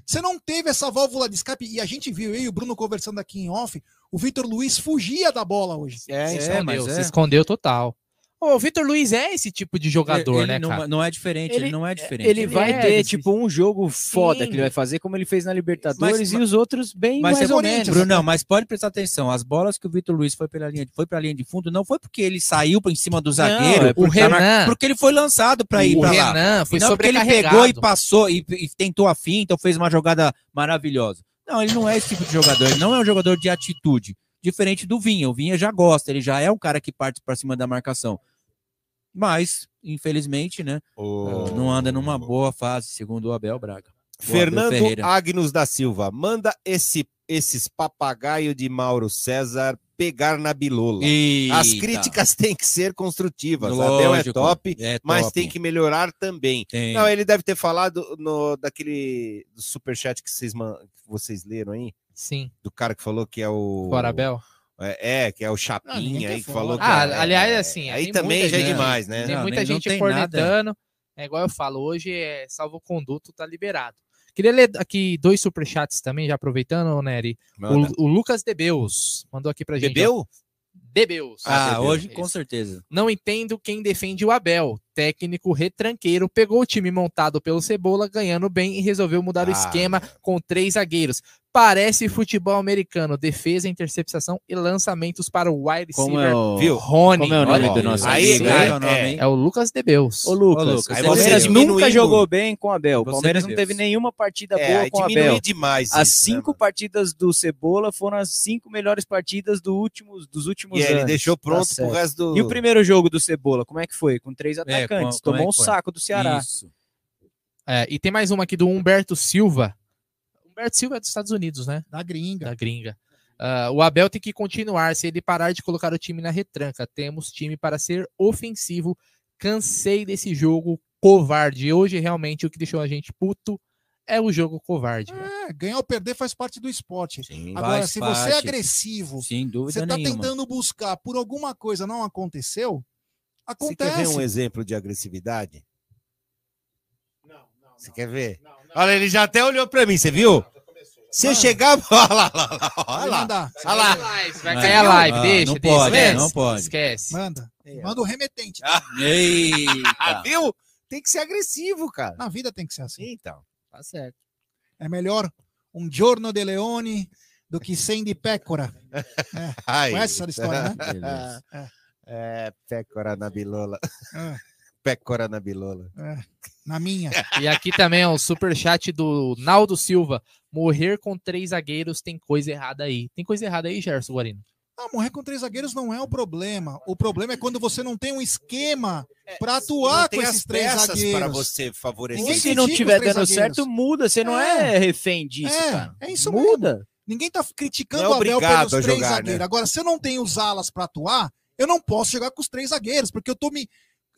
D: Você não teve essa válvula de escape. E a gente viu, eu e o Bruno conversando aqui em off, o Vitor Luiz fugia da bola hoje.
C: É,
E: Se
F: É,
E: escondeu,
F: mas
E: se
F: é.
E: escondeu total. O Vitor Luiz é esse tipo de jogador,
F: ele
E: né,
F: não,
E: cara?
F: não é diferente, ele,
A: Ele-
F: não é diferente.
A: Ele
E: Ele
A: vai
E: é
A: ter, tipo, um jogo foda
E: Sim.
A: que ele vai fazer, como ele fez na Libertadores,
F: Mas-
A: e os outros bem
F: Mas
A: mais
F: você-
A: ou menos.
F: Brunão, mas pode prestar atenção. As bolas que o Vitor Luiz foi pela linha, foi pra linha de fundo, não foi porque ele saiu em cima do zagueiro,
A: é
E: o
F: porque, tá
E: Renan-
F: porque ele foi lançado pra ir
E: o
F: pra lá.
E: Renan foi
F: não porque ele pegou e passou e, e tentou a finta, ou fez uma jogada maravilhosa. Não, ele não é esse tipo de jogador, ele não é um jogador de atitude. Diferente do Vinha. O Vinha já gosta, ele já é um cara que parte pra cima da marcação. Mas, infelizmente, né, não anda numa boa fase, segundo o Abel Braga. O Abel
C: Fernando
F: Ferreira.
C: Agnos da Silva, manda esse, esses papagaio de Mauro César pegar na bilola. As
F: Eita.
C: críticas têm que ser construtivas. Abel é
F: Lógico,
C: top,
F: é
C: mas
F: top.
C: tem que melhorar também.
F: Tem.
C: Não, ele deve ter falado no, daquele do superchat que vocês, que vocês leram aí,
E: Sim,
C: do cara que falou que é o.
E: fora Abel.
C: É, é, que é o
D: Ah,
C: Chapinha
D: quer
C: aí que falou que
E: Ah,
C: é-
E: aliás, assim,
C: Aí também já é demais, né?
E: Tem
F: Não,
E: muita
F: não
E: gente cornetando. É igual eu falo, hoje é salvo-conduto, tá liberado. Queria ler aqui dois superchats também, já aproveitando, Nery. O, o Lucas Debeus mandou aqui pra gente. ó.
C: Bebeu?
E: Debeus.
F: Ah,
C: Debeus.
F: hoje com certeza.
E: Não entendo quem defende o Abel. Técnico retranqueiro pegou o time montado pelo Cebola, ganhando bem e resolveu mudar o
C: Ah.
E: esquema com três zagueiros. Parece futebol americano, defesa, interceptação e lançamentos para o wide
A: Como
E: receiver
A: é o...
C: Viu?
E: Rony.
A: Como é o nome
E: Olha,
A: do nosso
C: Aí-
A: amigo?
C: aí-
F: o
C: é.
F: hein?
E: É o Lucas Debeus.
A: Ô, Lucas,
F: Ô, Lucas,
A: o
C: aí
A: Palmeiras
C: você
A: nunca jogou bem com o Abel. O
F: Você
A: Palmeiras não teve nenhuma partida
C: É,
A: boa com o Abel.
C: demais.
A: As
C: isso, né,
A: cinco
C: mano?
A: partidas do Cebola foram as cinco melhores partidas do últimos, dos últimos
C: E aí ele
A: anos.
C: deixou
A: Tá
C: pronto pro
A: certo.
C: resto do.
A: E o primeiro jogo do Cebola, como é que foi? Com três
F: É,
A: atacantes.
F: é
A: Tomou um saco do Ceará.
F: Isso.
E: É, e tem mais uma aqui do Humberto Silva. Humberto Silva é dos Estados Unidos, né?
D: Da gringa.
E: Da gringa. Ah, o Abel tem que continuar. Se ele parar de colocar o time na retranca, temos time para ser ofensivo. Cansei desse jogo covarde. Hoje, realmente, o que deixou a gente puto é o jogo covarde.
D: É, ganhar ou perder faz parte do esporte.
C: Sim.
D: Agora, se você é
F: parte.
D: agressivo,
F: Sem dúvida
D: você tá
F: nenhuma.
D: tentando buscar por alguma coisa não aconteceu,
C: Você quer ver
D: acontece.
C: um exemplo de agressividade?
G: Não, não.
C: Você quer ver? Olha, ele já até olhou pra mim, você viu? Se eu chegar. Olha lá, olha lá, olha lá. Olha lá.
E: Vai cair a live,
F: Ah,
E: deixa,
F: não
E: deixa,
F: pode,
E: esquece,
F: não pode.
E: Esquece.
D: Manda. Manda o remetente.
C: Ah,
F: Eita.
C: viu? Tem que ser agressivo, cara.
D: Na vida tem que ser assim.
C: Então, tá certo.
D: É melhor um giorno de leone do que 100 de pécora.
C: Ai.
D: Conhece essa história, né?
F: Beleza.
C: É, pécora na bilola.
D: É,
C: Pécora na bilola.
D: é. Na minha.
E: E aqui também é o superchat do Naldo Silva. Morrer com três zagueiros tem coisa errada aí. Tem coisa errada aí, Gerson Guarino?
D: Ah, morrer com três zagueiros não é o problema. O problema é quando você não tem um esquema para atuar
C: Não
D: com
C: as
D: esses três zagueiros.
C: para você favorecer.
D: Ninguém
A: Se não tiver dando
D: zagueiros.
A: certo, muda. Você não é, refém disso,
D: É,
A: cara.
D: é isso
A: Muda.
D: Ninguém tá criticando
C: Não é
D: o Abel pelos três
C: jogar, né?
D: zagueiros. Agora, se eu não tenho os alas para atuar, eu não posso jogar com os três zagueiros, porque eu tô me,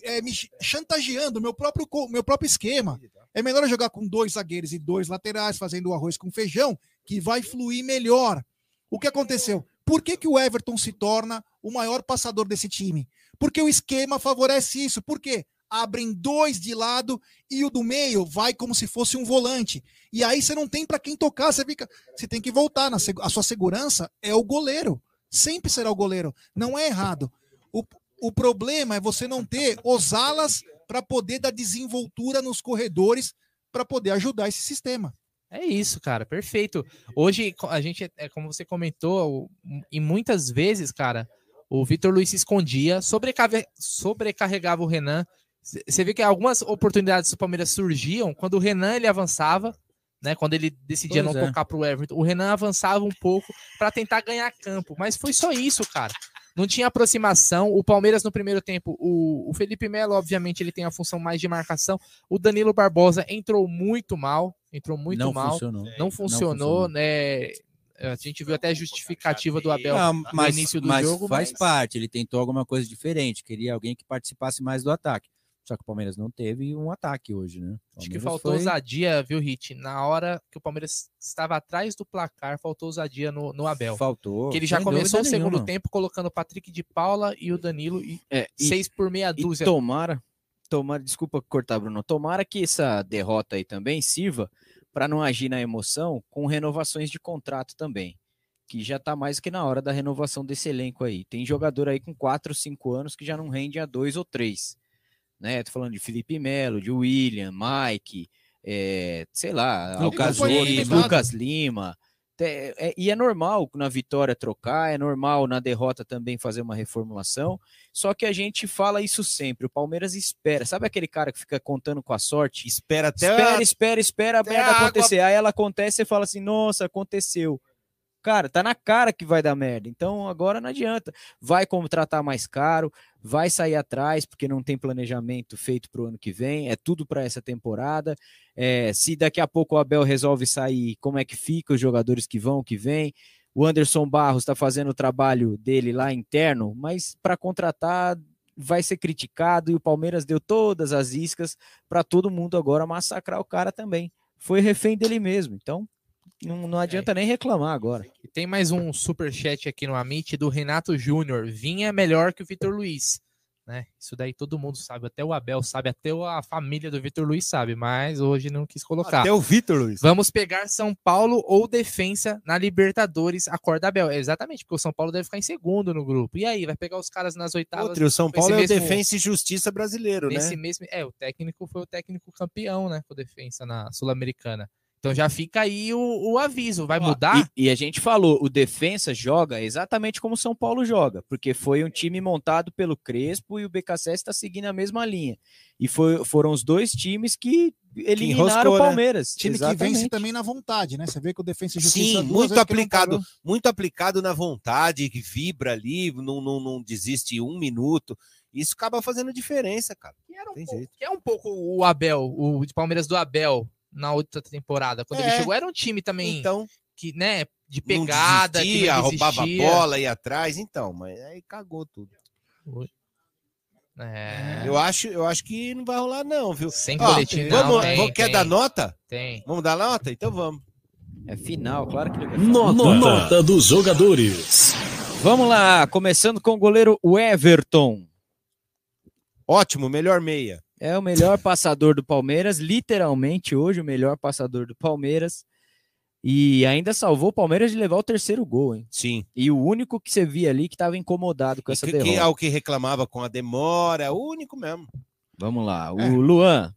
D: é, me ch- chantageando meu próprio, meu próprio esquema. É melhor eu jogar com dois zagueiros e dois laterais, fazendo o arroz com feijão, que vai fluir melhor. O que aconteceu? Por que, que o Everton se torna o maior passador desse time? Porque o esquema favorece isso. Por quê? Abrem dois de lado e o do meio vai como se fosse um volante. E aí você não tem para quem tocar, você fica. Você tem que voltar. Na, a sua segurança é o goleiro. Sempre será o goleiro. Não é errado. O, o problema é você não ter os alas para poder dar desenvoltura nos corredores para poder ajudar esse sistema.
E: É isso, cara, perfeito. Hoje, a gente, é como você comentou, e muitas vezes, cara, o Vitor Luiz se escondia, sobrecarre- sobrecarregava o Renan. Você vê que algumas oportunidades do Palmeiras surgiam quando o Renan ele avançava, né? Quando ele decidia
F: Pois
E: não
F: é.
E: tocar pro Everton, o Renan avançava um pouco para tentar ganhar campo, mas foi só isso, cara. Não tinha aproximação. O Palmeiras no primeiro tempo, o, o Felipe Melo, obviamente, ele tem a função mais de marcação. O Danilo Barbosa entrou muito mal, entrou muito
F: não
E: mal
F: funcionou.
E: não funcionou, né? A gente viu até a justificativa do Abel
F: Ah,
E: no
F: mas,
E: início do
F: mas
E: jogo,
F: faz
E: mas-
F: parte. Ele tentou alguma coisa diferente. Queria alguém que participasse mais do ataque. Só que o Palmeiras não teve um ataque hoje, né? O
E: Acho que faltou
F: foi-
E: ousadia, viu, Hit? Na hora que o Palmeiras estava atrás do placar, faltou ousadia no, no Abel.
F: Faltou.
E: Que ele já
F: sem
E: começou o segundo
F: nenhuma.
E: tempo colocando o Patrick de Paula e o Danilo e
A: É, e-
E: seis por meia
A: E
E: dúzia.
A: tomara, tomara, desculpa cortar, Bruno. Tomara que essa derrota aí também sirva para não agir na emoção com renovações de contrato também. Que já tá mais que na hora da renovação desse elenco aí. Tem jogador aí com 4, 5 anos que já não rende a dois ou três. Né? Tô falando de Felipe Melo, de William, Mike, é, sei lá,
F: Lucas
D: Lima.
A: Lucas Lima. É- e é normal na vitória trocar, é normal na derrota também fazer uma reformulação. Só que a gente fala isso sempre. O Palmeiras espera. Sabe aquele cara que fica contando com a sorte?
C: Espera até
A: Espera,
C: a-
A: espera, espera a
C: até
A: merda
C: a água-
A: acontecer. Aí ela acontece e fala assim: nossa, aconteceu. Cara, tá na cara que vai dar merda. Então agora não adianta. Vai contratar mais caro, vai sair atrás, porque não tem planejamento feito para o ano que vem. É tudo para essa temporada. É, se daqui a pouco o Abel resolve sair, como é que fica os jogadores que vão, que vêm? O Anderson Barros está fazendo o trabalho dele lá interno, mas para contratar vai ser criticado e o Palmeiras deu todas as iscas para todo mundo agora massacrar o cara também. Foi refém dele mesmo. Então não, não adianta nem reclamar agora.
E: E tem mais um super chat aqui no Amit do Renato Júnior. Vinha melhor que o Vitor Luiz. Né? Isso daí todo mundo sabe, até o Abel sabe, até a família do Vitor Luiz sabe, mas hoje não quis colocar.
C: Até o Vitor Luiz.
E: Vamos pegar São Paulo ou Defensa na Libertadores, acorda Abel. Exatamente, porque o São Paulo deve ficar em segundo no grupo. E aí, vai pegar os caras nas oitavas.
C: Outro, o São Paulo é o
E: mesmo-
C: Defensa e Justiça brasileiro,
E: Nesse
C: né?
E: mesmo, é, o técnico foi o técnico campeão, né, com Defensa na Sul-Americana. Então já fica aí o, o aviso, vai mudar?
A: E, e a gente falou, o defensa joga exatamente como o São Paulo joga, porque foi um time montado pelo Crespo e o BKSS está seguindo a mesma linha. E foi- foram os dois times que eliminaram
C: enroscou,
A: o
C: né?
A: Palmeiras.
D: Time que
A: Exatamente.
D: vence também na vontade, né? Você vê que o Defensa e Justiça.
C: Sim, muito
D: que
C: aplicado, muito aplicado na vontade, que vibra ali, não, não, não desiste um minuto. Isso acaba fazendo diferença, cara.
E: Que era um
C: Tem
E: pouco,
C: jeito.
E: que é um pouco o Abel, o de Palmeiras do Abel na outra temporada, quando ele
C: É.
E: chegou, era um time também
C: Então,
E: que, né, de
C: não
E: pegada, que
C: desistia,
E: não
C: roubava bola, ia atrás, então, mas aí cagou tudo.
E: É,
C: Eu acho, eu acho que não vai rolar não, viu?
E: sem
C: Ó,
E: boletim não,
C: vamos,
E: tem,
C: vamos- quer
E: tem,
C: dar nota?
E: Tem.
C: Vamos dar nota? Então vamos.
A: É final, claro que ele vai
B: Nota, Nota dos jogadores.
A: Vamos lá, começando com o goleiro Everton.
C: Ótimo, melhor meia.
A: É o melhor passador do Palmeiras, literalmente hoje o melhor passador do Palmeiras. E ainda salvou o Palmeiras de levar o terceiro gol, hein?
C: Sim.
A: E o único que você via ali que estava incomodado com
C: E
A: essa
C: que, que
A: derrota.
C: é o que reclamava com a demora, é o único mesmo.
A: Vamos lá, o
D: É.
A: Luan.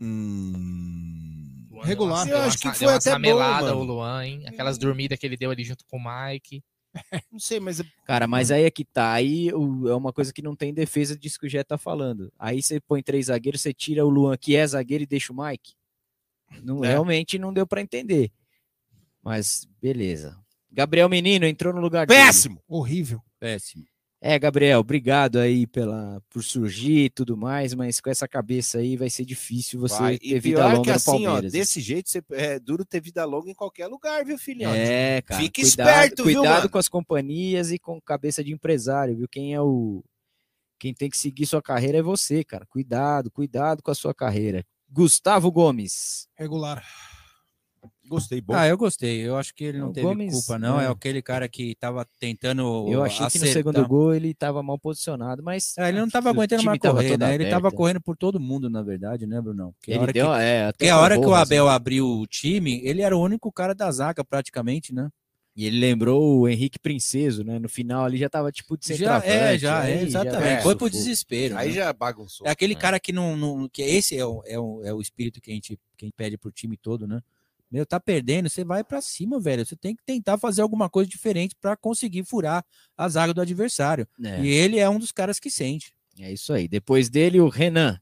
C: Hum...
D: Regular.
E: deu uma-
C: Eu acho que foi até mano.
E: o Luan, hein? Aquelas dormidas que ele deu ali junto com o Mike.
C: Não sei, mas
A: Cara, mas aí é que tá. Aí o- é uma coisa que não tem defesa disso que o Jé tá falando. Aí você põe três zagueiros, você tira o Luan, que é zagueiro, e deixa o Mike. Não,
C: É.
A: Realmente não deu pra entender. Mas beleza. Gabriel Menino entrou no lugar dele.
C: péssimo.
D: Horrível.
F: Péssimo.
A: É, Gabriel, obrigado aí pela, por surgir e tudo mais, mas com essa cabeça aí vai ser difícil você
C: Vai.
A: ter
C: E
A: vida longa
C: que
A: no
C: assim, ó,
A: Palmeiras.
C: desse jeito você, é duro ter vida longa em qualquer lugar, viu, filhote?
A: É, cara.
C: Fique
A: cuidado,
C: esperto, viu,
A: Cuidado
C: mano?
A: com as companhias e com cabeça de empresário, viu? Quem é o. Quem tem que seguir sua carreira é você, cara. Cuidado, cuidado com a sua carreira. Gustavo Gomes.
D: Regular.
C: Gostei, bom.
F: Ah, eu gostei. Eu acho que ele não
A: O
F: teve
A: Gomes,
F: culpa, não. É.
A: é.
F: aquele cara que tava tentando.
A: Eu achei que no
F: acertar.
A: segundo gol ele estava mal posicionado, mas.
F: É, ele não tava aguentando mais
A: tava
F: correr, né? Ele tava
A: aberto.
F: correndo por todo mundo, na verdade, né, Brunão? Porque a
A: Ele
F: hora
A: deu,
F: que,
A: é, até
F: porque a hora que o
A: roubou,
F: Abel
A: assim.
F: abriu o time, ele era o único cara da zaga, praticamente, né?
A: E ele lembrou o Henrique Princeso, né? No final ali já tava tipo de
F: Já, é, já,
A: aí
F: é, exatamente.
C: é,
F: Foi pro desespero.
C: Aí
F: né?
C: já bagunçou.
F: É aquele
A: É.
F: cara que não, não- que esse é o, é, o, é o espírito que a gente que a gente pede pro time todo, né? Meu, tá perdendo, você vai pra cima, velho. Você tem que tentar fazer alguma coisa diferente pra conseguir furar a zaga do adversário.
A: É,
F: E ele é um dos caras que sente.
A: é isso aí. Depois dele, o Renan.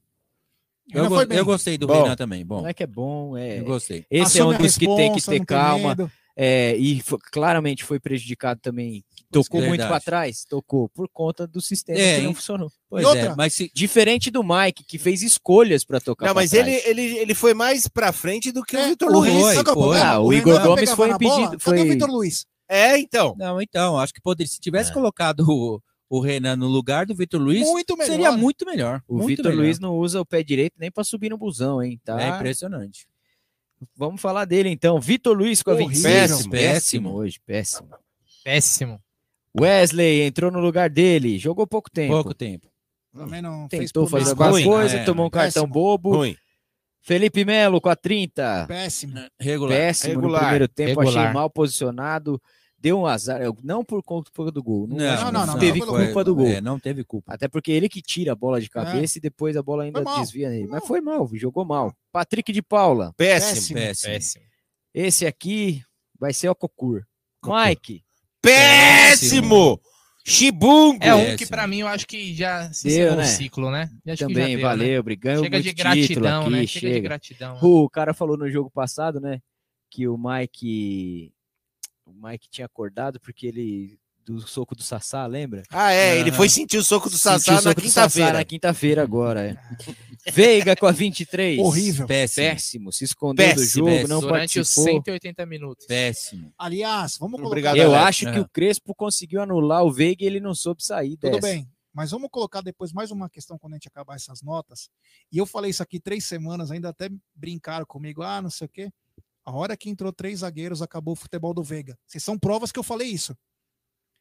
F: Eu,
D: Renan
F: go- eu gostei do
C: Bom.
F: Renan também. Bom,
A: Não é que é bom, é.
F: eu gostei.
A: Esse é um
D: Assume
A: dos que tem que ter calma. É, e claramente foi prejudicado também. Tocou muito para trás, tocou por conta do sistema
F: É,
A: que não funcionou.
F: Pois
D: outra?
F: é, mas se,
A: Diferente do Mike, que fez escolhas para tocar.
C: Não,
A: pra
C: mas
A: trás.
C: ele, ele, ele foi mais pra frente do que o
D: É,
C: Vitor
D: o
C: Luiz.
F: Luiz.
D: É o
F: foi.
D: problema?
A: Ah, o
D: Renan
A: Igor Gomes foi
D: na bola,
A: impedido,
D: Cadê o
A: foi-
D: Vitor Luiz?
C: É, então.
F: Não, então, acho que poderia, se tivesse
A: É.
F: colocado o, o Renan no lugar do Vitor Luiz,
D: Muito melhor.
F: seria muito melhor.
A: O Vitor. Luiz não usa o pé direito nem para subir no busão, hein? Tá?
F: É impressionante.
A: Vamos falar dele então. Vitor Luiz com a
D: Horrível.
A: 26.
C: Péssimo,
A: péssimo hoje, péssimo.
E: Péssimo.
A: Wesley entrou no lugar dele, jogou pouco tempo.
F: Pouco tempo.
D: Também não fez
A: Tentou
D: por
A: fazer alguma
C: Ruim,
A: coisa,
F: é,
A: tomou um cartão
D: péssimo.
A: bobo.
C: Ruim.
A: Felipe Melo com a 30.
D: Péssimo.
F: Regular.
A: Péssimo
C: Regular.
A: no primeiro tempo, achei
E: Regular.
A: mal posicionado. Deu um azar, não por conta do gol. Não,
F: Não,
D: não, não,
A: teve
D: não,
A: culpa do gol.
F: É, não teve culpa.
A: Até porque ele que tira a bola de cabeça e depois a bola ainda desvia nele. Mas foi mal, jogou mal. Patrick de Paula.
C: Péssimo.
D: Péssimo.
F: Péssimo.
E: Péssimo.
A: Esse aqui vai ser o Cocur.
C: Cocur.
A: Mike.
C: Péssimo! Chibungo!
E: É um que pra mim eu acho que já se
A: Deu, né?
E: o ciclo, né?
A: Também
E: deu, né?
A: valeu, brigando
E: Chega
A: muito
E: de gratidão,
A: aqui,
E: né? Chega, de
A: chega.
E: gratidão.
A: O cara falou no jogo passado, né? Que o Mike. O Mike tinha acordado porque ele. Do soco do Sassá, lembra?
C: Ah, é, ele foi sentir o soco do Sassá na
A: do
C: quinta-feira.
A: Na quinta-feira agora, é. Veiga com a 23.
D: Horrível.
F: Péssimo.
A: Péssimo. Se escondeu do
C: Péssimo,
A: jogo, não
E: Durante os
A: participou.
E: 180 minutos.
F: Péssimo.
D: Aliás, vamos colocar.
C: Obrigado,
A: Eu
C: Alex.
A: acho que o Crespo conseguiu anular o Veiga e ele não soube sair
D: Tudo
A: dessa.
D: bem, mas vamos colocar depois mais uma questão quando a gente acabar essas notas. E eu falei isso aqui três semanas, ainda até brincaram comigo, ah, não sei o quê. A hora que entrou três zagueiros, acabou o futebol do Veiga. Vocês são provas que eu falei isso.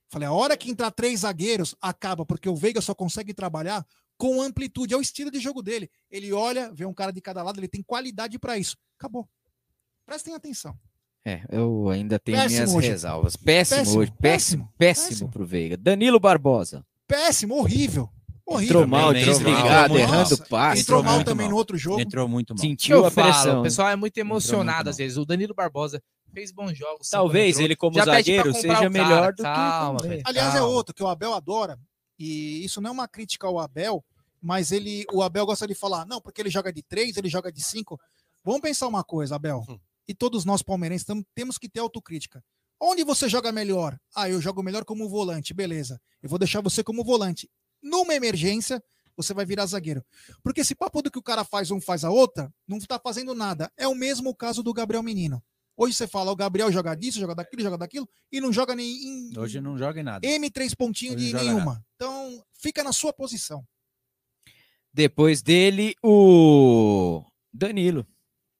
D: Falei, a hora que entrar três zagueiros, acaba, porque o Veiga só consegue trabalhar com amplitude. É o estilo de jogo dele. Ele olha, vê um cara de cada lado, ele tem qualidade para isso. Acabou. Prestem atenção.
A: É, eu ainda tenho
D: Péssimo
A: minhas
D: hoje.
A: ressalvas. Péssimo,
D: Péssimo,
A: hoje. Péssimo,
D: péssimo,
A: péssimo, pro Veiga. Danilo Barbosa.
D: Péssimo, horrível. Horrível.
A: Entrou mal,
F: Também, entrou
A: desligado,
F: mal.
A: errando passe.
D: Entrou
F: entrou
D: mal
F: muito
D: também
F: mal.
D: no outro jogo.
F: Entrou muito mal.
A: Sentiu
E: eu
A: a pressão.
E: falo, o pessoal é muito
F: muito
E: emocionado
F: mal.
E: às vezes. O Danilo Barbosa fez bons jogos.
A: Talvez ele, como zagueiro, seja melhor do
E: Calma,
A: que.
E: velho.
D: Aliás, é
E: Calma.
D: outro que o Abel adora, e isso não é uma crítica ao Abel, mas ele, o Abel gosta de falar, não, porque ele joga de três, ele joga de cinco. Vamos pensar uma coisa, Abel,
C: Hum.
D: e todos nós palmeirenses tam- temos que ter autocrítica. Onde você joga melhor? Ah, eu jogo melhor como volante, beleza. Eu vou deixar você como volante. Numa emergência, você vai virar zagueiro. Porque esse papo do que o cara faz um faz a outra, não tá fazendo nada. É o mesmo caso do Gabriel Menino. Hoje você fala, o Gabriel joga disso, joga daquilo, joga daquilo, e não joga nem em,
F: Hoje não joga em nada.
D: M três pontinhos
F: Hoje
D: de nenhuma. Então, fica na sua posição.
A: Depois dele, o Danilo.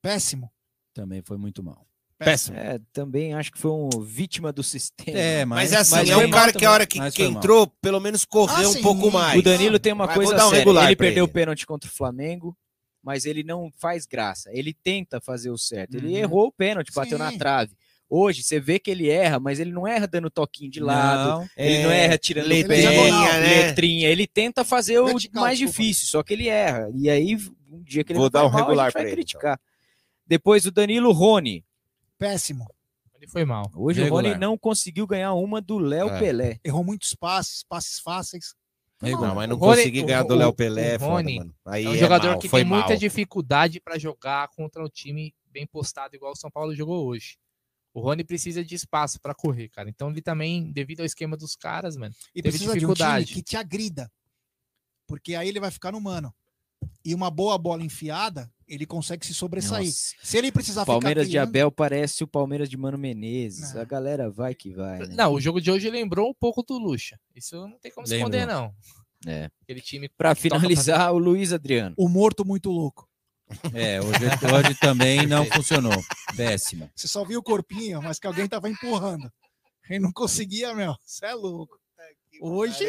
D: Péssimo.
F: Também foi muito mal.
C: Péssimo.
A: É, também acho que foi um vítima do sistema.
F: É,
C: Mas,
F: mas,
C: assim,
A: mas
C: é um cara que a hora que, que entrou, pelo menos correu
D: Ah,
C: um
D: sim.
C: pouco mais.
A: O Danilo tem uma
C: Mas
A: coisa
C: um
A: séria.
C: regular
A: Ele perdeu o
C: ele.
A: pênalti contra o Flamengo, mas ele não faz graça. Ele tenta fazer o certo. Ele
F: Uhum.
A: errou o pênalti, bateu na
D: Sim.
A: trave. Hoje, você vê que ele erra, mas ele não erra dando toquinho de lado.
F: Não.
A: Ele não
C: É,
A: erra tirando
D: letrinha,
C: né?
A: letrinha. Ele tenta fazer o
D: Vertical,
A: mais
D: desculpa.
A: difícil, só que ele erra. E aí, um dia que ele
C: Vou
A: não
C: dar um
A: mal,
C: regular
A: a gente vai
C: pra ele,
A: criticar. Depois o Danilo Rony.
D: Péssimo.
E: Ele foi mal.
A: Hoje
F: Regular.
A: o Rony não conseguiu ganhar uma do Léo
C: É.
A: Pelé.
D: Errou muitos passes, passes fáceis.
C: Não, mas não
E: Rony-
C: consegui ganhar
E: o-
C: do Léo Pelé,
E: o
C: é foda,
E: Rony
C: mano. Aí
E: É um jogador
C: mal,
E: que
C: foi
E: tem muita
C: mal.
E: dificuldade para jogar contra um time bem postado, igual o São Paulo jogou hoje. O Rony precisa de espaço para correr, cara. Então ele também, devido ao esquema dos caras, mano,
D: E
E: Teve
D: precisa de um time
E: dificuldade.
D: que te agrida. Porque aí ele vai ficar no mano. E uma boa bola enfiada, ele consegue se sobressair.
A: Nossa.
D: Se ele precisar
A: O Palmeiras
D: ficar
A: de Abel parece o Palmeiras de Mano Menezes.
D: Não.
A: A galera vai que vai. né?
E: Não, o jogo de hoje lembrou um pouco do Lucha. Isso não tem como esconder, não.
A: É.
E: Aquele time.
A: Pra
E: toca
A: finalizar, o Luiz Adriano.
D: O morto muito louco.
F: É, hoje, hoje também não funcionou. Péssimo.
D: Você só viu o corpinho, mas que alguém tava empurrando. Ele não conseguia, meu. Você é louco. Hoje,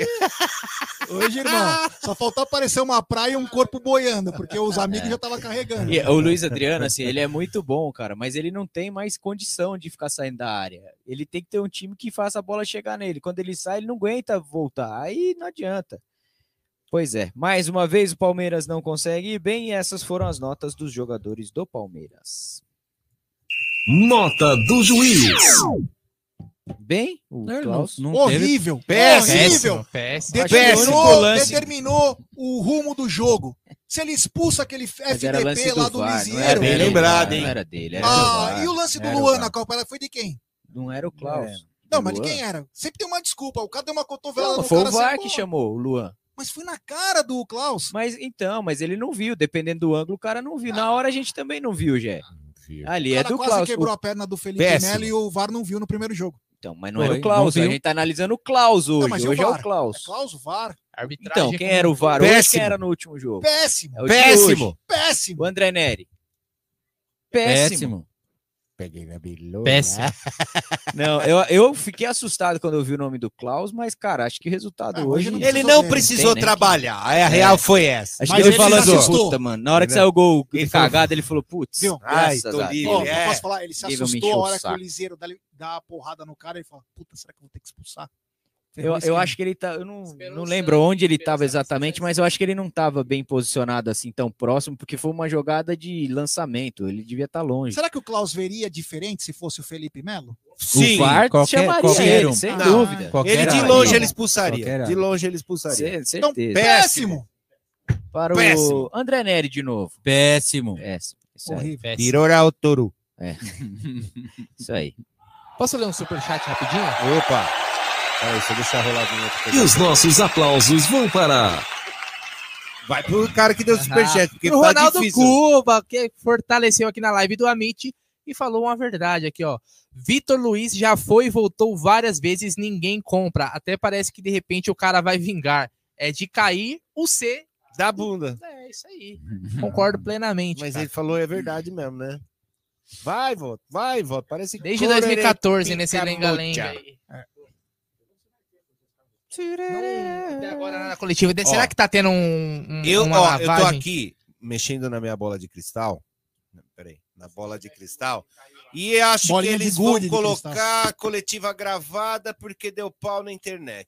D: hoje, irmão, só faltou aparecer uma praia e um corpo boiando, porque os amigos já estavam carregando.
A: E o Luiz Adriano, assim, ele é muito bom, cara, mas ele não tem mais condição de ficar saindo da área. Ele tem que ter um time que faça a bola chegar nele. Quando ele sai, ele não aguenta voltar. Aí não adianta. Pois é, mais uma vez o Palmeiras não consegue ir bem e essas foram as notas dos jogadores do Palmeiras.
B: Nota do juiz.
A: Bem, o
F: Não,
A: Klaus.
F: não teve
D: Horrível,
C: Péssimo.
D: horrível.
E: Péssimo.
A: Acho que o único
D: Determinou,
A: lance-
D: determinou o rumo do jogo. Se ele expulsa aquele
A: Mas era lance
D: FDP lá do
A: não era
D: Lisieiro.
C: Bem
A: dele,
C: lembrado,
A: não
C: hein?
A: era dele, era do
D: Ah,
A: VAR.
D: e o lance do Luan na Copa foi de quem?
A: Não era o Klaus.
D: Não,
A: Do
D: mas de quem era? Sempre tem uma desculpa. O cara deu uma cotovelada
A: Não,
D: no
A: foi
D: cara
A: o VAR
D: sem
A: que chamou o Luan.
D: Mas foi na cara do Klaus.
A: Mas então, mas ele não viu. Dependendo do ângulo, o cara não viu. Na hora a gente também não viu, Jé. Ali
D: o
A: é
D: cara
A: do
D: quase
A: Klaus.
D: quebrou
A: O-
D: a perna do Felipe
C: Péssimo.
D: Melo e o VAR não viu no primeiro jogo.
A: Então, mas não
F: Foi,
A: era o
F: não
A: Klaus. A gente tá analisando o Klaus hoje.
D: mas e o
A: hoje é o? Klaus.
D: Klaus, VAR.
E: Arbitragem
A: Então, quem
E: com-
A: era o VAR hoje?
C: Péssimo.
A: Quem era no último jogo?
D: Péssimo.
A: É
C: Péssimo.
D: Péssimo.
A: O André Neri. Péssimo.
F: Péssimo.
C: Peguei na bilhona.
E: Péssimo.
A: Não, eu, eu fiquei assustado quando eu vi o nome do Klaus, mas, cara, acho que resultado
D: Ah,
A: hoje.
D: não
C: Ele não
D: ver.
C: precisou
A: Tem, né?
C: trabalhar. Aí a real foi essa.
A: Acho
D: Mas
A: que ele
D: ele
A: falou assim, puta, mano. Na hora que saiu o gol
C: Ele
A: cagada, ele falou, putz,
D: Viu?
C: Ai, tô
A: a
C: livre.
D: Eu
C: É.
D: posso falar, ele se assustou a
A: o
D: hora que o. Liseiro dá, dá uma porrada no cara e fala, puta, será que eu vou ter que expulsar?
A: Eu, eu acho que ele tá. Eu não, não lembro onde ele estava exatamente, mas eu acho que ele não estava bem posicionado assim tão próximo, porque foi uma jogada de lançamento. Ele devia estar longe.
D: Será que o Klaus veria diferente se fosse o Felipe Melo?
A: o VAR
F: qualquer-
A: chamaria
F: qualquer
A: ele,
F: um.
A: sem
D: Não,
A: dúvida.
F: qualquer
C: Ele de longe ele expulsaria. De longe ele expulsaria.
A: Ce-
D: Então, péssimo.
A: Para o
C: péssimo.
A: André Neri de novo.
F: Péssimo.
A: Péssimo. Isso aí.
D: Horrível.
E: Péssimo.
C: Pirora touro.
A: Isso aí.
E: Posso ler um superchat rapidinho?
C: Opa. Vinheta.
B: E os nossos aplausos vão para
C: Vai pro cara que deu superchat, porque
E: Pro
C: tá
E: Ronaldo
C: difícil.
E: Cuba, que fortaleceu aqui na live do Amit e falou uma verdade aqui, ó. Vitor Luiz já foi e voltou várias vezes, ninguém compra. Até parece que de repente o cara vai vingar. É de cair o C.
C: Da bunda.
E: É isso aí. Concordo plenamente.
C: Mas
E: cara.
C: ele falou é verdade mesmo, né? Vai, voto, vai, voto. Parece
E: Desde
C: Corere
E: 2014, nesse lenga-lenga aí. Agora na coletiva.
C: Ó,
E: Será que tá tendo um, um-
C: Eu,
E: uma
C: ó, eu tô aqui mexendo na minha bola de cristal. Peraí, na bola de cristal. E acho
D: Bolinha
C: que eles vão colocar coletiva gravada porque deu pau na internet.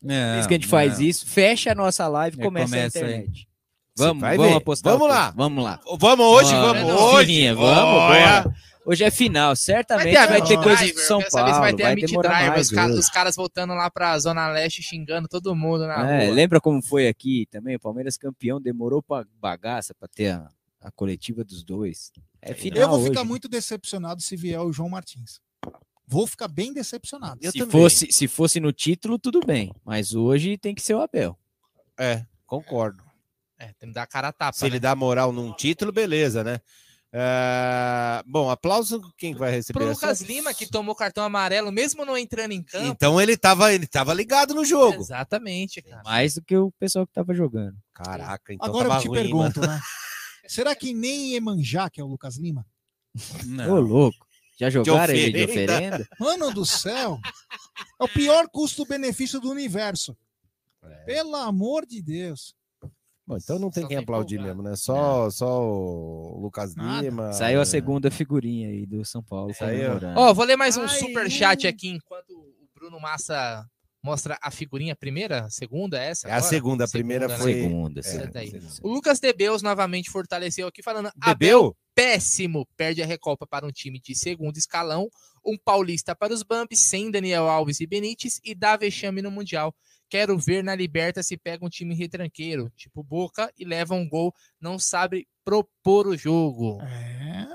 A: Por isso que a gente faz
F: não.
A: isso, fecha a nossa live e
F: É,
A: começa,
F: começa
A: a
F: aí.
A: internet.
C: Você
A: Vamos, vamos apostar.
C: Vamos lá.
A: Vamos lá.
C: Vamos hoje, vamos hoje.
A: vamos,
C: Olha.
A: bora. Hoje é final, certamente vai,
E: Meet
A: ter coisa de São Paulo,
E: vez
A: vai,
E: vai ter a Meet Driver,
A: mais
E: os, caras,
A: hoje.
E: os caras voltando lá pra Zona Leste, xingando todo mundo na
A: É,
E: rua.
A: lembra como foi aqui também? O Palmeiras campeão demorou pra bagaça pra ter a, a coletiva dos dois. É final
D: eu vou ficar
A: hoje.
D: muito decepcionado se vier o João Martins. Vou ficar bem decepcionado.
C: Eu
A: se
C: também.
A: fosse, se fosse no título, tudo bem. Mas hoje tem que ser o Abel.
C: É, concordo.
E: É, tem que dar a cara a tapa,
C: Se
E: né?
C: ele dá moral num título, beleza, né? É, Bom, aplauso quem vai receber
E: Pro
C: essa?
E: Lucas Lima, que tomou cartão amarelo, mesmo não entrando em campo.
C: Então ele tava, ele tava ligado no jogo.
E: Exatamente, cara.
A: Mais do que o pessoal que tava jogando.
C: Caraca, então
D: Agora eu te
C: ruim,
D: pergunto, né? Será que nem Emanjá, que é o Lucas Lima?
A: Ô,
F: Não.
A: louco. Já jogaram
C: De
A: ele de
C: oferenda.
A: oferenda?
D: Mano do céu. É o pior custo-benefício do universo. Pelo amor de Deus.
C: Bom, então não tem
E: Só
C: quem
E: tem
C: aplaudir
E: empolgado.
C: mesmo, né? Só, só o Lucas
D: Nada.
C: Lima.
A: Saiu a
C: é.
A: segunda figurinha aí do São Paulo.
C: Saiu.
A: comemorando.
E: Ó, vou ler mais um
D: Ai,
E: super chat aqui enquanto o Bruno Massa mostra a figurinha. Primeira, segunda, essa?
C: É a segunda, a primeira
E: né?
C: foi-
A: Segunda,
C: É,
E: aí.
C: sim, sim.
E: O Lucas Debeus novamente fortaleceu aqui, falando: Abel
C: Bebeu?
E: péssimo, perde a Recopa para um time de segundo escalão, um paulista para os Bumps, sem Daniel Alves e Benítez, e dá vexame no Mundial. Quero ver na Liberta se pega um time retranqueiro, tipo Boca, e leva um gol, não sabe propor o jogo.
D: É.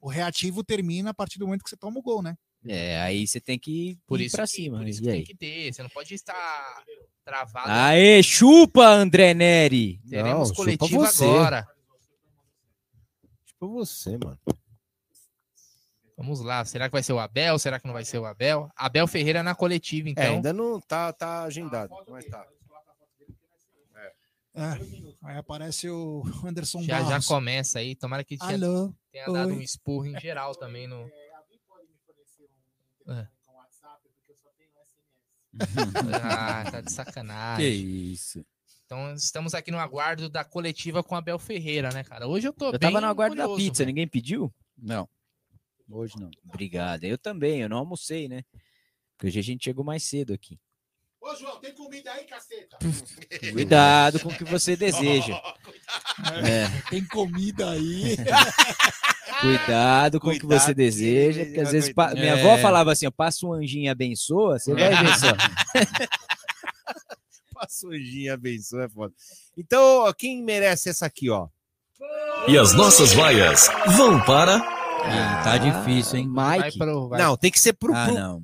D: O reativo termina a partir do momento que você toma o gol, né?
A: É, aí você tem que
E: Por
A: ir
E: isso,
A: pra
E: que,
A: cima.
E: por isso
A: e
E: que tem que ter, você não pode estar travado.
A: Aê, chupa, André Neri!
E: Teremos
C: Não, chupa você.
E: agora.
C: Tipo você, mano.
E: Vamos lá, será que vai ser o Abel? Será que não vai ser o Abel? Abel Ferreira na coletiva,
C: É,
E: então.
C: ainda não tá, tá agendado, mas tá.
D: É. Aí aparece o Anderson
E: já, já
D: Barros.
E: começa aí. Tomara que tenha,
D: Alô?
E: tenha dado
D: oi.
E: um espurro em geral também no. É. Ah, tá de
F: Que
E: sacanagem.
F: isso.
E: Então estamos aqui no aguardo da coletiva com Abel Ferreira, né, cara? Hoje eu tô
A: Eu
E: bem
A: tava no aguardo da
E: curioso,
A: pizza,
E: velho.
A: ninguém pediu?
F: Não. Hoje não.
A: Obrigado. Eu também, eu não almocei, né? Porque hoje a gente chegou mais cedo aqui.
G: Ô, João, tem comida aí, caceta?
A: Cuidado com o que você deseja. É,
D: Tem comida aí.
A: cuidado com o que você
C: que
A: deseja, porque às vezes pa- minha
F: É.
A: avó falava assim, ó, passa um anjinho e abençoa, você vai ver só.
C: Passujinha, abençoa, é foda. Então, ó, quem merece essa aqui, ó?
B: E as nossas vaias vão para.
F: Ih, tá difícil, hein?
E: Vai
A: Mike,
E: pro, vai
C: Não, tem que ser pro,
F: Ah,
C: pro
F: não.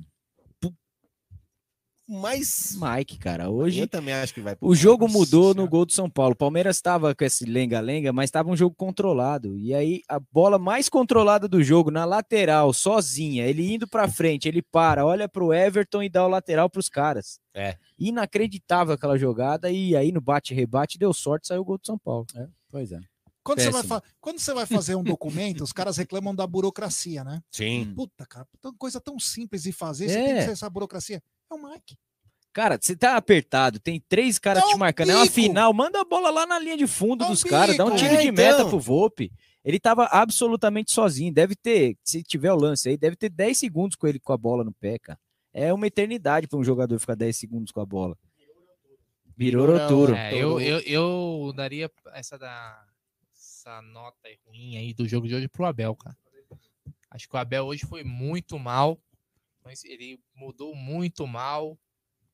C: mais.
A: Mike, cara,
C: Eu
A: hoje
C: também acho que vai pro
A: o jogo
D: Nossa
A: mudou no gol do São Paulo. O Palmeiras estava com esse lenga-lenga, mas estava um jogo controlado. E aí a bola mais controlada do jogo na lateral, sozinha, ele indo pra frente, ele para, olha pro Everton e dá o lateral pros caras.
C: É.
A: Inacreditável aquela jogada e aí no bate-rebate deu sorte, saiu o gol do São Paulo.
F: Pois é.
D: Quando você, vai Quando você vai fazer um documento, os caras reclamam da burocracia, né?
C: Sim.
D: Puta, cara, coisa tão simples de fazer, você
A: É.
D: tem que ser essa burocracia. É o Mike.
A: Cara, você tá apertado, tem três caras te marcando, é uma final, manda a bola lá na linha de fundo
D: Dá
A: dos caras, dá um tiro
C: É,
A: de meta
C: então.
A: pro Volpe. Ele tava absolutamente sozinho, deve ter, se tiver o lance aí, deve ter 10 segundos com ele com a bola no pé, cara. É uma eternidade para um jogador ficar 10 segundos com a bola. Virou Roturo.
E: É, eu, eu, eu daria essa da essa nota ruim aí do jogo de hoje pro Abel, cara. Acho que o Abel hoje foi muito mal. mas Ele mudou muito mal.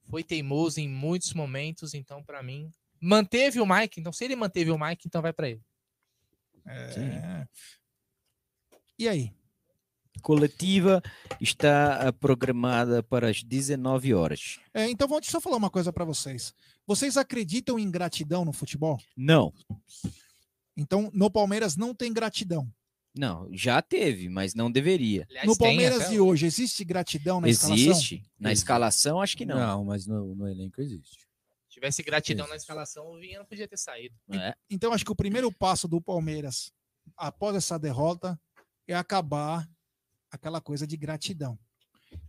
E: Foi teimoso em muitos momentos, então pra mim manteve o Mike. Então se ele manteve o Mike, então vai pra ele.
D: É. E aí?
A: Coletiva está ah, programada para as 19 horas.
D: É, então, vou eu falar uma coisa pra vocês. Vocês acreditam em gratidão no futebol?
A: Não,
D: Então, no Palmeiras não tem gratidão.
A: não, já teve, mas não deveria.
E: Aliás,
D: No Palmeiras
E: até
D: de hoje, existe gratidão na escalação?
A: Existe? Na
F: Existe.
A: escalação, acho que
F: Não,
A: não.
F: mas no, no elenco existe.
E: Se tivesse gratidão na escalação, o Vinha não podia ter saído.
A: É.
D: Então, acho que o primeiro passo do Palmeiras, após essa derrota, é acabar aquela coisa de gratidão.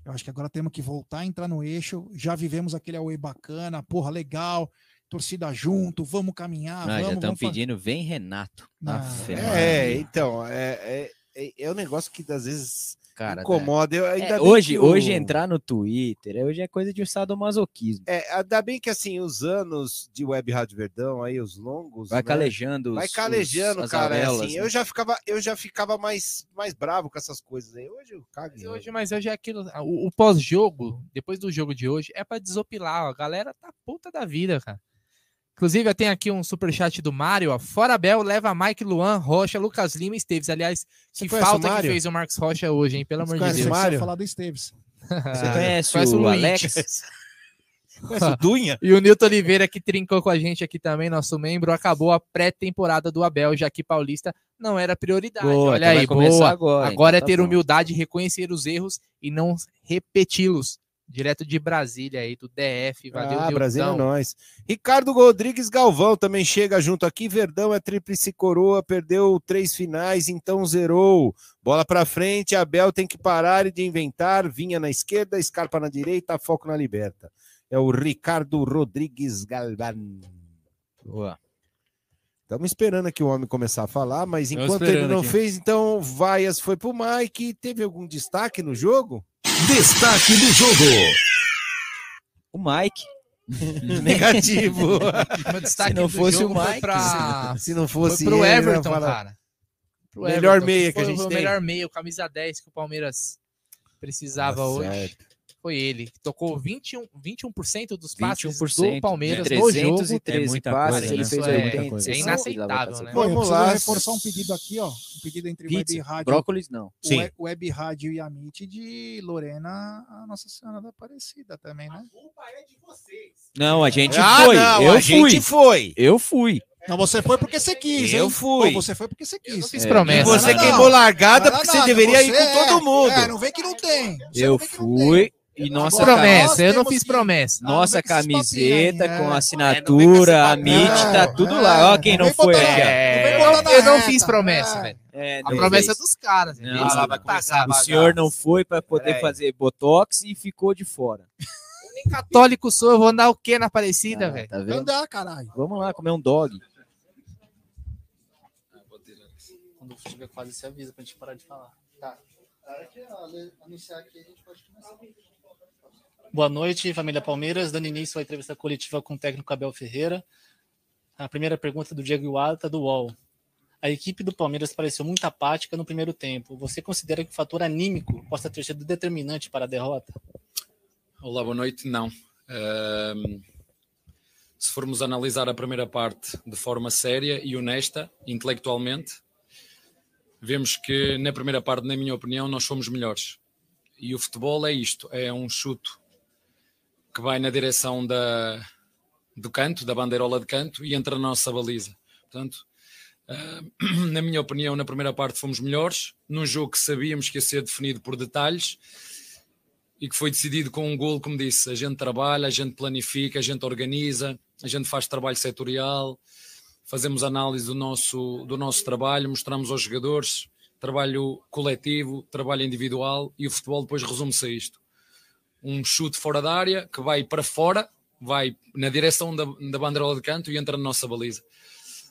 D: Eu acho que agora temos que voltar a entrar no eixo. Já vivemos aquele away bacana, porra, legal, torcida junto, vamos caminhar,
A: Ah, já
D: vamos,
A: estão
D: vamos fa-
A: pedindo, vem Renato.
D: Não,
A: Afe
D: é,
C: É, então, é, é, é, é um negócio que às vezes
A: cara. né?
C: incomoda. Eu, ainda
A: É, hoje,
C: o-
A: hoje entrar no Twitter, é- hoje é coisa de sadomasoquismo.
C: É, ainda bem que assim, os anos de Web Rádio Verdão, aí, os longos.
A: Vai
C: né,
A: calejando os,
C: Vai calejando,
A: os-
C: cara.
A: areolas,
C: assim,
A: né?
C: eu já ficava, eu já ficava mais, mais bravo com essas coisas aí. Hoje eu cago.
E: Mas hoje, mas hoje é aquilo. O, o pós-jogo, depois do jogo de hoje, é pra desopilar. ó. A galera tá puta da vida, cara. Inclusive, tem aqui um superchat do Mário, ó. Fora Bel, leva Mike, Luan, Rocha, Lucas Lima e Esteves. Aliás, que falta que fez o Marcos Rocha hoje, hein? Pelo amor de Deus.
C: Mário?
D: falar do Esteves.
A: Você conhece,
E: Conhece
A: o
E: o
A: Alex?
C: Conhece o Dunha?
E: E o Nilton Oliveira, que trincou com a gente aqui também, nosso membro, acabou a pré-temporada do Abel, já que Paulista não era prioridade.
A: Boa,
E: Olha
A: então
E: aí, boa.
A: Agora,
E: Agora
A: então
E: é ter
A: tá
E: humildade, reconhecer os erros e não repeti-los. Direto de Brasília aí, do DF. Valeu,
C: ah, Brasília é nós. Ricardo Rodrigues Galvão também chega junto aqui. Verdão é tríplice coroa, perdeu três finais, então zerou. Bola pra frente, Abel tem que parar de inventar. Vinha na esquerda, Scarpa na direita, foco na liberta. É o Ricardo Rodrigues Galvão.
A: Boa.
C: Estamos esperando aqui o homem começar a falar, mas enquanto ele não
A: aqui.
C: fez, então Vaias foi pro Mike. Teve algum destaque no jogo?
B: Destaque do jogo.
A: O Mike.
C: Negativo.
E: Meu destaque
A: Se não
E: do
A: fosse
E: jogo
A: o
E: foi
A: Mike,
E: pra...
C: Se não
E: Foi
C: fosse
E: pro
C: ele,
E: Everton, cara. Pro
C: Melhor
E: Everton,
C: meia que a
E: foi
C: gente
E: o
C: tem.
E: melhor meia, o camisa 10 que o Palmeiras precisava
C: Tá
E: hoje.
C: certo.
E: Foi ele. Tocou 21%, 21% dos passes
A: 21%,
E: do Palmeiras
A: né?
E: no jogo.
A: 313
F: É
A: passes,
F: coisa,
A: ele
F: né?
A: fez
E: Isso é-
A: 80.
E: é
A: Não
E: inaceitável, né?
A: lá,
D: Bom, eu
C: Vamos lá.
D: reforçar um pedido aqui, ó. Um pedido entre Web
A: Pizza,
D: Rádio,
A: brócolis não.
D: o
C: Sim.
D: We- Web Rádio e Amit de Lorena, a Nossa Senhora da Aparecida também, né?
A: Não, a gente
C: Ah,
A: foi.
C: não,
A: eu
C: a
A: fui.
C: gente foi.
A: Eu fui.
D: Não, você foi porque você quis,
C: Eu
D: hein?
C: fui.
D: Pô, você foi porque você quis.
E: não fiz
A: É,
E: promessa.
C: E você
D: Não, não,
C: queimou largada
D: Não,
C: porque
D: não,
C: você deveria ir
D: você
C: com todo
D: é-
C: mundo.
D: É, não vem que não tem. Você
A: Eu
D: que
A: fui e nossa,
E: promessa,
D: nós
E: eu não fiz
D: que-
E: promessa.
D: Ah, não
A: nossa
D: esses
A: camiseta com
D: é.
A: assinatura, a
C: papinho.
A: MIT, tá
D: É,
A: tudo
D: é,
A: lá. Ó quem
D: não
A: não foi aqui, ó.
E: É,
D: não
E: eu não, eu não fiz promessa,
D: É.
E: velho.
A: É,
E: A
A: não
E: promessa é dos caras.
A: Não,
E: Eles
A: lá
E: que
A: vai
E: pagaram.
A: O senhor não foi para poder
C: Peraí.
A: fazer botox e ficou de fora.
E: Nem católico sou, eu vou andar o quê na Aparecida,
A: Ah,
E: velho?
A: tá vendo?
D: Andar, caralho.
A: Vamos lá comer um dog.
J: Quando tiver quase, você avisa pra gente parar de falar. Tá. Boa noite, família Palmeiras. Dando início à entrevista coletiva com o técnico Abel Ferreira. A primeira pergunta do Diego Iwata, do UOL. A equipe do Palmeiras pareceu muito apática no primeiro tempo. Você considera que o fator anímico possa ter sido determinante para a derrota?
K: Olá, boa noite. Não. Ahm, se formos analisar a primeira parte de forma séria e honesta, intelectualmente, vemos que na primeira parte, na minha opinião, nós fomos melhores. E o futebol é isto: é um chuto que vai na direção da, do canto, da bandeirola de canto, e entra na nossa baliza. Portanto, ah, na minha opinião, na primeira parte fomos melhores, num jogo que sabíamos que ia ser definido por detalhes e que foi decidido com um golo, como disse, a gente trabalha, a gente planifica, a gente organiza, a gente faz trabalho setorial, fazemos análise do nosso, do nosso trabalho, mostramos aos jogadores trabalho coletivo, trabalho individual e o futebol depois resume-se a isto. Um chute fora da área que vai para fora, vai na direção da, da bandeirola de canto e entra na nossa baliza.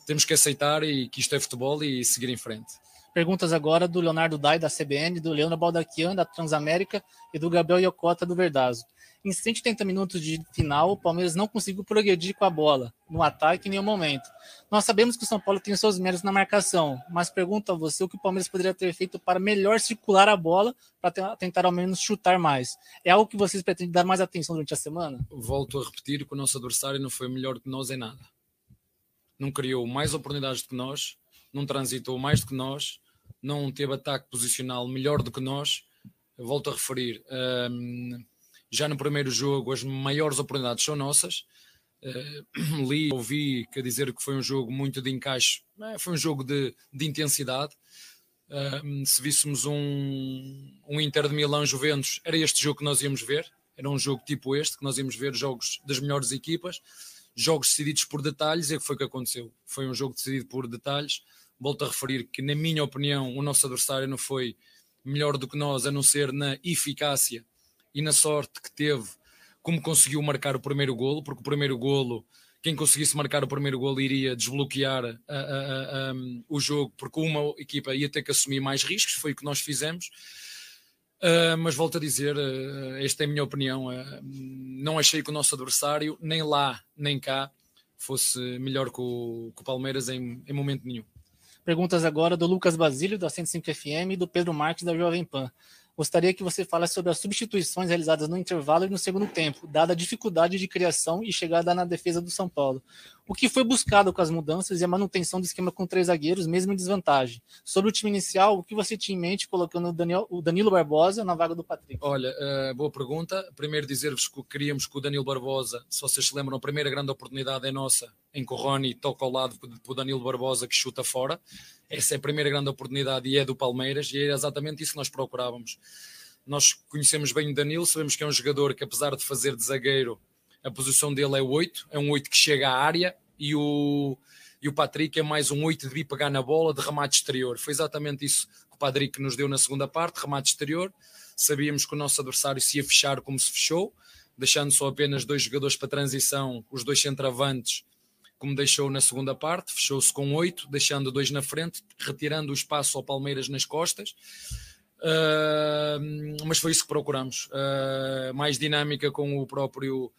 K: Temos que aceitar e que isto é futebol e seguir em frente.
J: Perguntas agora do Leonardo Dai, da CBN, do Leandro Baldaquian, da Transamérica, e do Gabriel Iocota, do Verdazo. Em 180 minutos de final, o Palmeiras não conseguiu progredir com a bola, no ataque em nenhum momento. Nós sabemos que o São Paulo tem os seus méritos na marcação, mas pergunto a você o que o Palmeiras poderia ter feito para melhor circular a bola, para tentar ao menos chutar mais. É algo que vocês pretendem dar mais atenção durante a semana?
K: Volto a repetir que o nosso adversário não foi melhor que nós em nada. Não criou mais oportunidades do que nós, não transitou mais do que nós, não teve ataque posicional melhor do que nós. Volto a referir, hum, já no primeiro jogo as maiores oportunidades são nossas. Uh, li, ouvi quer dizer que foi um jogo muito de encaixe, eh, foi um jogo de, de intensidade. Uh, se víssemos um, um Inter de Milão Juventus, era este jogo que nós íamos ver. Era um jogo tipo este, que nós íamos ver jogos das melhores equipas, jogos decididos por detalhes, e o que foi que aconteceu? Foi um jogo decidido por detalhes. Volto a referir que, na minha opinião, o nosso adversário não foi melhor do que nós, a não ser na eficácia e na sorte que teve, como conseguiu marcar o primeiro golo, porque o primeiro golo, quem conseguisse marcar o primeiro golo iria desbloquear a, a, a, o jogo, porque uma equipa ia ter que assumir mais riscos, foi o que nós fizemos. Uh, mas volto a dizer, uh, esta é a minha opinião. Uh, não achei que o nosso adversário, nem lá nem cá, fosse melhor que o, que o Palmeiras em, em momento nenhum.
J: Perguntas agora do Lucas Basílio, da 105 FM, e do Pedro Marques, da Jovem Pan. Gostaria que você falasse sobre as substituições realizadas no intervalo e no segundo tempo, dada a dificuldade de criação e chegada na defesa do São Paulo. O que foi buscado com as mudanças e a manutenção do esquema com três zagueiros, mesmo em desvantagem? Sobre o time inicial, o que você tinha em mente colocando o, Daniel, o Danilo Barbosa na vaga do Patrick?
K: Olha, uh, boa pergunta. Primeiro dizer-vos que queríamos que o Danilo Barbosa, se vocês se lembram, a primeira grande oportunidade é nossa, em Rony toca ao lado para o Danilo Barbosa que chuta fora. Essa é a primeira grande oportunidade e é do Palmeiras, e é exatamente isso que nós procurávamos. Nós conhecemos bem o Danilo, sabemos que é um jogador que, apesar de fazer de zagueiro, a posição dele é o 8, é um 8 que chega à área e o, e o Patrick é mais um 8 de vir pegar na bola de remate exterior. Foi exatamente isso que o Patrick nos deu na segunda parte, remate exterior. Sabíamos que o nosso adversário se ia fechar como se fechou, deixando só apenas dois jogadores para transição, os dois centravantes, como deixou na segunda parte, fechou-se com oito, deixando dois na frente, retirando o espaço ao Palmeiras nas costas. Uh, mas foi isso que procuramos. Uh, mais dinâmica com o próprio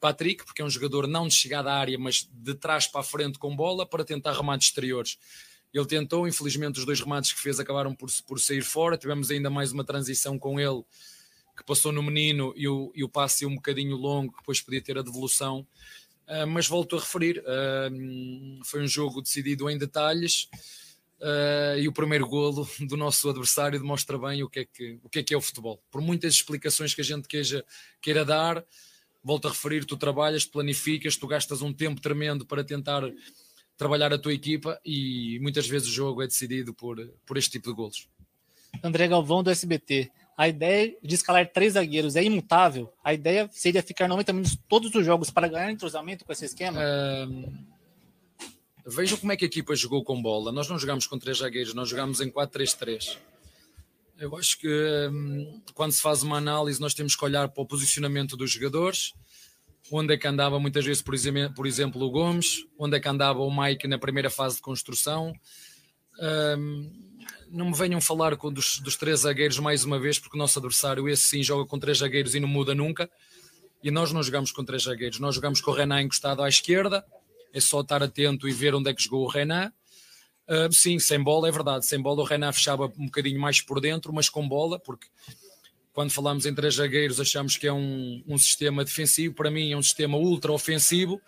K: Patrick, porque é um jogador não de chegada à área, mas de trás para a frente com bola, para tentar remates exteriores. Ele tentou, infelizmente, os dois remates que fez acabaram por, por sair fora. Tivemos ainda mais uma transição com ele, que passou no menino e o, e o passe um bocadinho longo, que depois podia ter a devolução. Uh, mas volto a referir, uh, foi um jogo decidido em detalhes. Uh, e o primeiro golo do nosso adversário demonstra bem o que, é que, o que é que é o futebol. Por muitas explicações que a gente queja, queira dar, volto a referir, tu trabalhas, planificas, tu gastas um tempo tremendo para tentar trabalhar a tua equipa e muitas vezes o jogo é decidido por, por este tipo de golos.
J: André Galvão do SBT. A ideia de escalar três zagueiros é imutável? A ideia seria ficar 90 minutos todos os jogos para ganhar entrosamento com esse esquema?
K: vejam como é que a equipa jogou com bola. Nós não jogamos com três zagueiros, nós jogamos em 4-3-3. Eu acho que hum, quando se faz uma análise, nós temos que olhar para o posicionamento dos jogadores, onde é que andava muitas vezes, por exemplo, por exemplo o Gomes, onde é que andava o Mike na primeira fase de construção. Hum, não me venham falar com dos, dos, três zagueiros mais uma vez, porque o nosso adversário, esse sim, joga com três zagueiros e não muda nunca. E nós não jogamos com três zagueiros, nós jogamos com o Renan encostado à esquerda. É só estar atento e ver onde é que jogou o Renan Uh, sim, sem bola é verdade. Sem bola o Renan fechava um bocadinho mais por dentro, mas com bola, porque quando falamos em três zagueiros achamos que é um, um sistema defensivo. Para mim é um sistema ultra ofensivo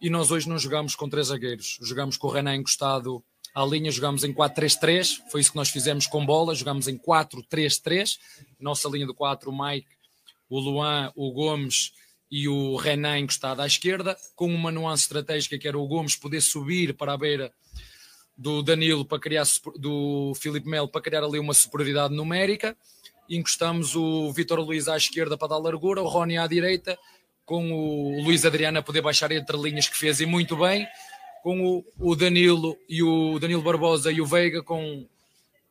K: e nós hoje não jogamos com três zagueiros. Jogamos com o Renan encostado à linha, jogamos em 4-3-3. Foi isso que nós fizemos com bola. Jogamos em 4-3-3. Nossa linha de 4, o Mike, o Luan, o Gomes e o Renan encostado à esquerda, com uma nuance estratégica que era o Gomes poder subir para a beira do Danilo para criar do Filipe Melo para criar ali uma superioridade numérica. Encostamos o Vitor Luiz à esquerda para dar largura, o Rony à direita, com o Luiz Adriano a poder baixar entre linhas que fez e muito bem, com o, o Danilo e o Danilo Barbosa e o Veiga com,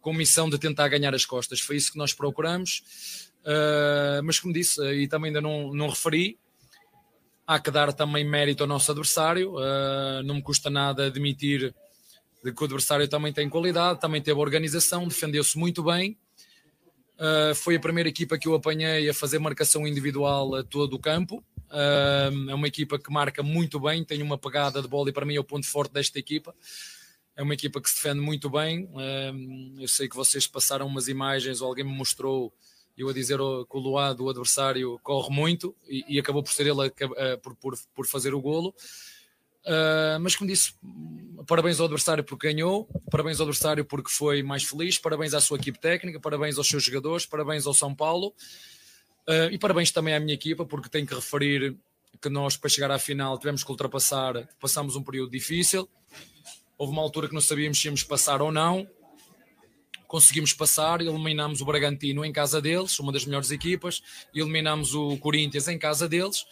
K: com missão de tentar ganhar as costas. Foi isso que nós procuramos. Uh, mas como disse, e também ainda não, não referi, há que dar também mérito ao nosso adversário. Uh, não me custa nada admitir que o adversário também tem qualidade, também teve organização, defendeu-se muito bem. Uh, foi a primeira equipa que eu apanhei a fazer marcação individual a todo o campo. Uh, é uma equipa que marca muito bem, tem uma pegada de bola e para mim é o ponto forte desta equipa. É uma equipa que se defende muito bem. Uh, eu sei que vocês passaram umas imagens ou alguém me mostrou eu a dizer que o Luá do adversário corre muito e, e acabou por ser ele a, a, por, por, por fazer o golo. Uh, mas como disse, parabéns ao adversário porque ganhou, parabéns ao adversário porque foi mais feliz, parabéns à sua equipe técnica, parabéns aos seus jogadores, parabéns ao São Paulo. Uh, e parabéns também à minha equipa porque tenho que referir que nós para chegar à final tivemos que ultrapassar, passamos um período difícil, houve uma altura que não sabíamos se íamos passar ou não, conseguimos passar, eliminámos o Bragantino em casa deles, uma das melhores equipas, eliminámos o Corinthians em casa deles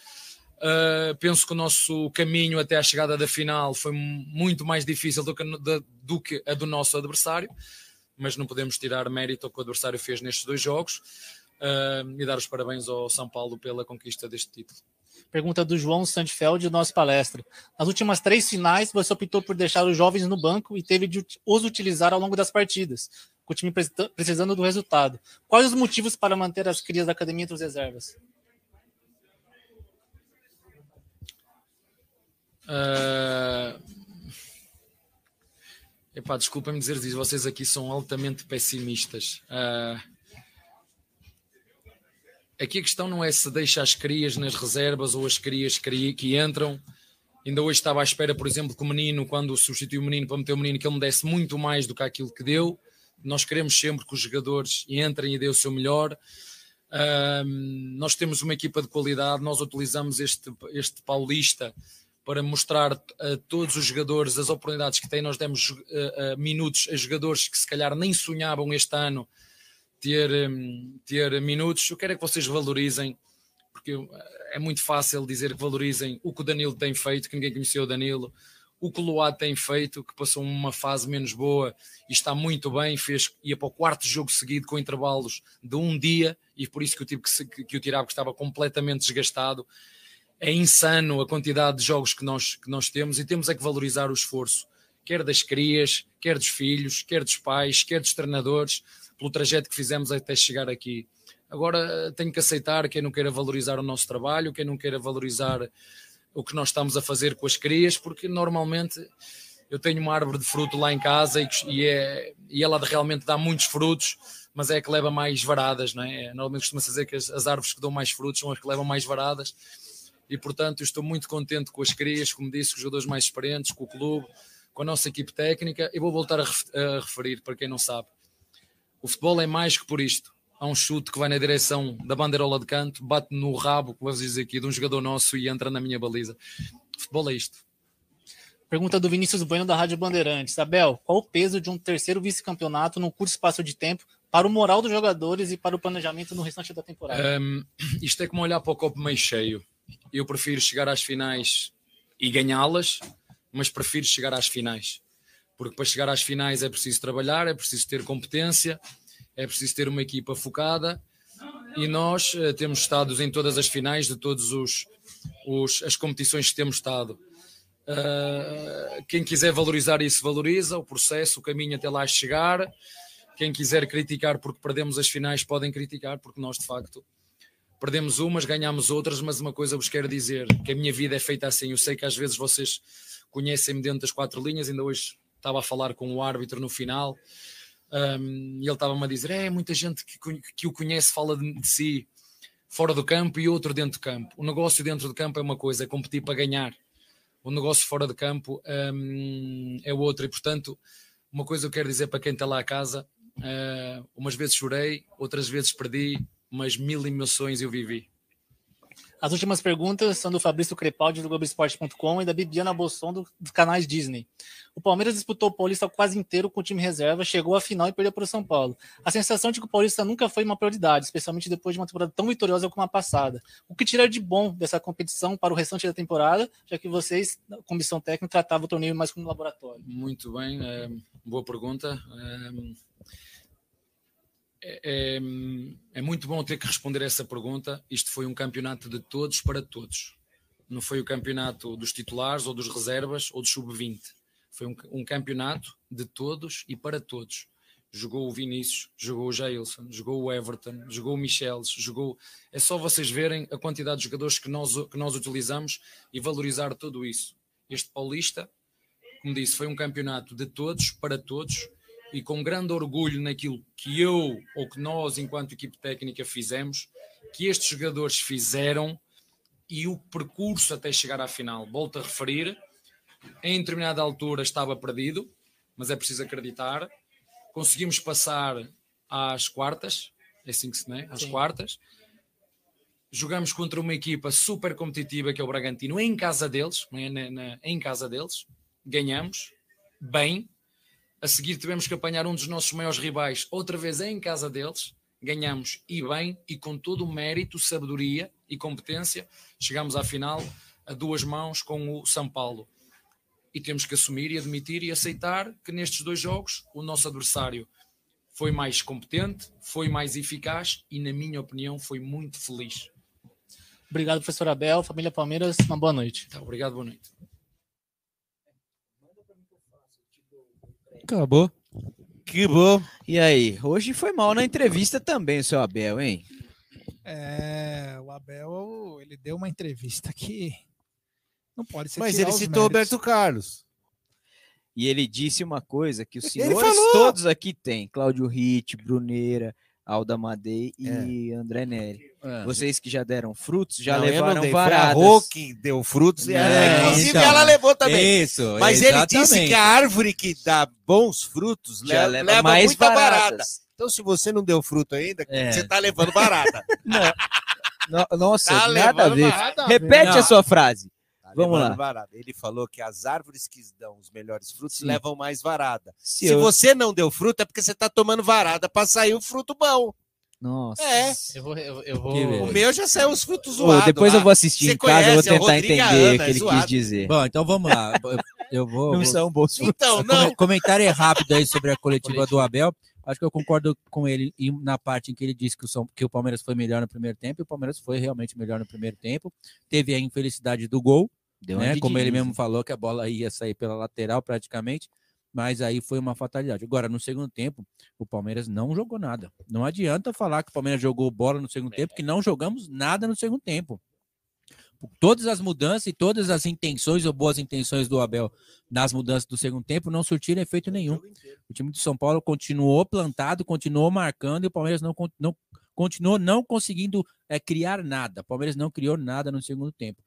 K: Uh, penso que o nosso caminho até à chegada da final foi muito mais difícil do que, do que a do nosso adversário, mas não podemos tirar mérito ao que o adversário fez nestes dois jogos uh, e dar os parabéns ao São Paulo pela conquista deste título.
J: Pergunta do João Sandfeld, nosso palestra. Nas últimas três finais, você optou por deixar os jovens no banco e teve de os utilizar ao longo das partidas, com o time precisando do resultado. Quais os motivos para manter as crias da academia entre os reservas?
K: Uh... Epá, desculpem-me dizer isso, vocês aqui são altamente pessimistas. Uh... Aqui a questão não é se deixa as crias nas reservas ou as crias que entram. Ainda hoje estava à espera, por exemplo, que o menino, quando substituiu o menino para meter o menino, que ele me desse muito mais do que aquilo que deu. Nós queremos sempre que os jogadores entrem e dê o seu melhor. Uh, nós temos uma equipa de qualidade, nós utilizamos este, este paulista para mostrar a todos os jogadores as oportunidades que têm. Nós demos uh, uh, minutos a jogadores que se calhar nem sonhavam este ano ter, hum, ter minutos. Eu quero é que vocês valorizem, porque é muito fácil dizer que valorizem o que o Danilo tem feito, que ninguém conheceu o Danilo, o que o Luá tem feito, que passou uma fase menos boa e está muito bem, fez, ia para o quarto jogo seguido com intervalos de um dia, e por isso que eu tive que, que, que o tirar, porque estava completamente desgastado. É insano a quantidade de jogos que nós, que nós temos e temos é que valorizar o esforço, quer das crias, quer dos filhos, quer dos pais, quer dos treinadores, pelo trajeto que fizemos até chegar aqui. Agora tenho que aceitar quem não queira valorizar o nosso trabalho, quem não queira valorizar o que nós estamos a fazer com as crias, porque normalmente eu tenho uma árvore de fruto lá em casa e, e é, e ela realmente dá muitos frutos, mas é a que leva mais varadas, não é? Normalmente costuma-se dizer que as, as árvores que dão mais frutos são as que levam mais varadas, e portanto estou muito contente com as crias, como disse, com os jogadores mais experientes, com o clube, com a nossa equipe técnica, e vou voltar a, ref- a referir, para quem não sabe, o futebol é mais que por isto. Há um chute que vai na direção da bandeirola de canto, bate no rabo, como vocês dizem aqui, de um jogador nosso e entra na minha baliza. Futebol é isto.
J: Pergunta do Vinícius Bueno da Rádio Bandeirantes. Abel, qual o peso de um terceiro vice-campeonato num curto espaço de tempo para o moral dos jogadores e para o planejamento no restante da temporada?
K: Hum, isto é como olhar para o copo meio cheio. Eu prefiro chegar às finais e ganhá-las, mas prefiro chegar às finais. Porque para chegar às finais é preciso trabalhar, é preciso ter competência, é preciso ter uma equipa focada. E nós eh, temos estado em todas as finais de todas as competições que temos estado. Uh, quem quiser valorizar isso, valoriza o processo, o caminho até lá chegar. Quem quiser criticar porque perdemos as finais, podem criticar, porque nós de facto perdemos umas, ganhamos outras. Mas uma coisa vos quero dizer: que a minha vida é feita assim. Eu sei que às vezes vocês conhecem-me dentro das quatro linhas. Ainda hoje estava a falar com o árbitro no final um, e ele estava-me a dizer: é muita gente que, que o conhece fala de, de si fora do campo e outro dentro do campo. O negócio dentro do campo é uma coisa, é competir para ganhar o negócio fora de campo um, é outro. E, portanto, uma coisa eu quero dizer para quem está lá a casa: uh, umas vezes chorei, outras vezes perdi, mas mil emoções eu vivi.
J: As últimas perguntas são do Fabrício Crepaldi do Globoesporte.com e da Bibiana Bolson do, dos canais Disney. O Palmeiras disputou o Paulista quase inteiro com o time reserva, chegou à final e perdeu para o São Paulo. A sensação de que o Paulista nunca foi uma prioridade, especialmente depois de uma temporada tão vitoriosa como a passada. O que tirar de bom dessa competição para o restante da temporada, já que vocês, na comissão técnica, tratavam o torneio mais como laboratório?
K: Muito bem, é, boa pergunta. É, é, é, muito bom ter que responder essa pergunta. Isto foi um campeonato de todos para todos. Não foi o campeonato dos titulares ou dos reservas ou dos sub-20. Foi um, um, campeonato de todos e para todos. Jogou o Vinícius, jogou o Jailson, jogou o Everton, jogou o Michelis, jogou. É só vocês verem a quantidade de jogadores que nós, que nós utilizamos e valorizar tudo isso. Este Paulista, como disse, foi um campeonato de todos para todos e com grande orgulho naquilo que eu ou que nós, enquanto equipe técnica, fizemos, que estes jogadores fizeram e o percurso até chegar à final. Volto a referir, em determinada altura estava perdido, mas é preciso acreditar. Conseguimos passar às quartas, é assim que se né? Às Sim. quartas. Jogamos contra uma equipa super competitiva que é o Bragantino, em casa deles, na, na, em casa deles. Ganhamos, bem, a seguir tivemos que apanhar um dos nossos maiores rivais, outra vez em casa deles, ganhamos e bem, e com todo o mérito, sabedoria e competência, chegamos à final a duas mãos com o São Paulo. E temos que assumir e admitir e aceitar que nestes dois jogos o nosso adversário foi mais competente, foi mais eficaz e, na minha opinião, foi muito feliz.
J: Obrigado, professor Abel. Família Palmeiras, uma boa noite.
K: Tá, obrigado, boa noite.
F: Acabou.
C: Que bom.
A: E aí, hoje foi mal na entrevista também, seu Abel, hein?
D: É, o Abel, ele deu uma entrevista que não pode ser
C: Mas ele citou Roberto Carlos.
A: E ele disse uma coisa que os senhores todos aqui têm: Cláudio Ritt, Bruneira, Alda Madei e é. André Neri. É. Vocês que já deram frutos, já
C: não,
A: levaram
C: dei,
A: varadas.
C: Foi a Rô que deu frutos, é, inclusive então, ela levou também.
F: Isso,
C: Mas exatamente. ele disse que a árvore que dá bons frutos já leva, leva mais muita barata. Então, se você não deu fruto ainda, é. você está levando barata.
A: não. Nossa, tá nada a ver. Repete não. a sua frase. Vamos lá.
C: varada. Ele falou que as árvores que dão os melhores frutos
A: Sim.
C: levam mais varada.
A: Se
C: Se,
A: eu-
C: você não deu fruto, é porque você tá tomando varada para sair o fruto bom.
A: Nossa.
C: É.
E: Eu vou. Eu, eu vou...
C: O meu já saiu os frutos zoados.
A: depois
C: lá.
A: eu vou assistir
C: Você
A: em casa, eu vou tentar
C: Rodrigo
A: entender
C: Ana,
A: o que ele quis
C: zoado.
A: dizer.
F: Bom, então vamos lá. Eu- vou.
A: Não
F: vou-
A: são bons
C: Então,
F: Come-
C: não.
F: Comentário é rápido aí sobre a coletiva do Abel. Acho que eu concordo com ele na parte em que ele disse que o, São- que o Palmeiras foi melhor no primeiro tempo, e o Palmeiras foi realmente melhor no primeiro tempo. Teve a infelicidade do gol, né? Como ele mesmo falou, que a bola ia sair pela lateral praticamente, mas aí foi uma fatalidade. Agora, no segundo tempo, o Palmeiras não jogou nada. Não adianta falar que o Palmeiras jogou bola no segundo tempo, que não jogamos nada no segundo tempo. Todas as mudanças e todas as intenções ou boas intenções do Abel nas mudanças do segundo tempo não surtiram efeito nenhum. O time de São Paulo continuou plantado, continuou marcando e o Palmeiras não, não continuou não conseguindo é, criar nada. O Palmeiras não criou nada no segundo tempo.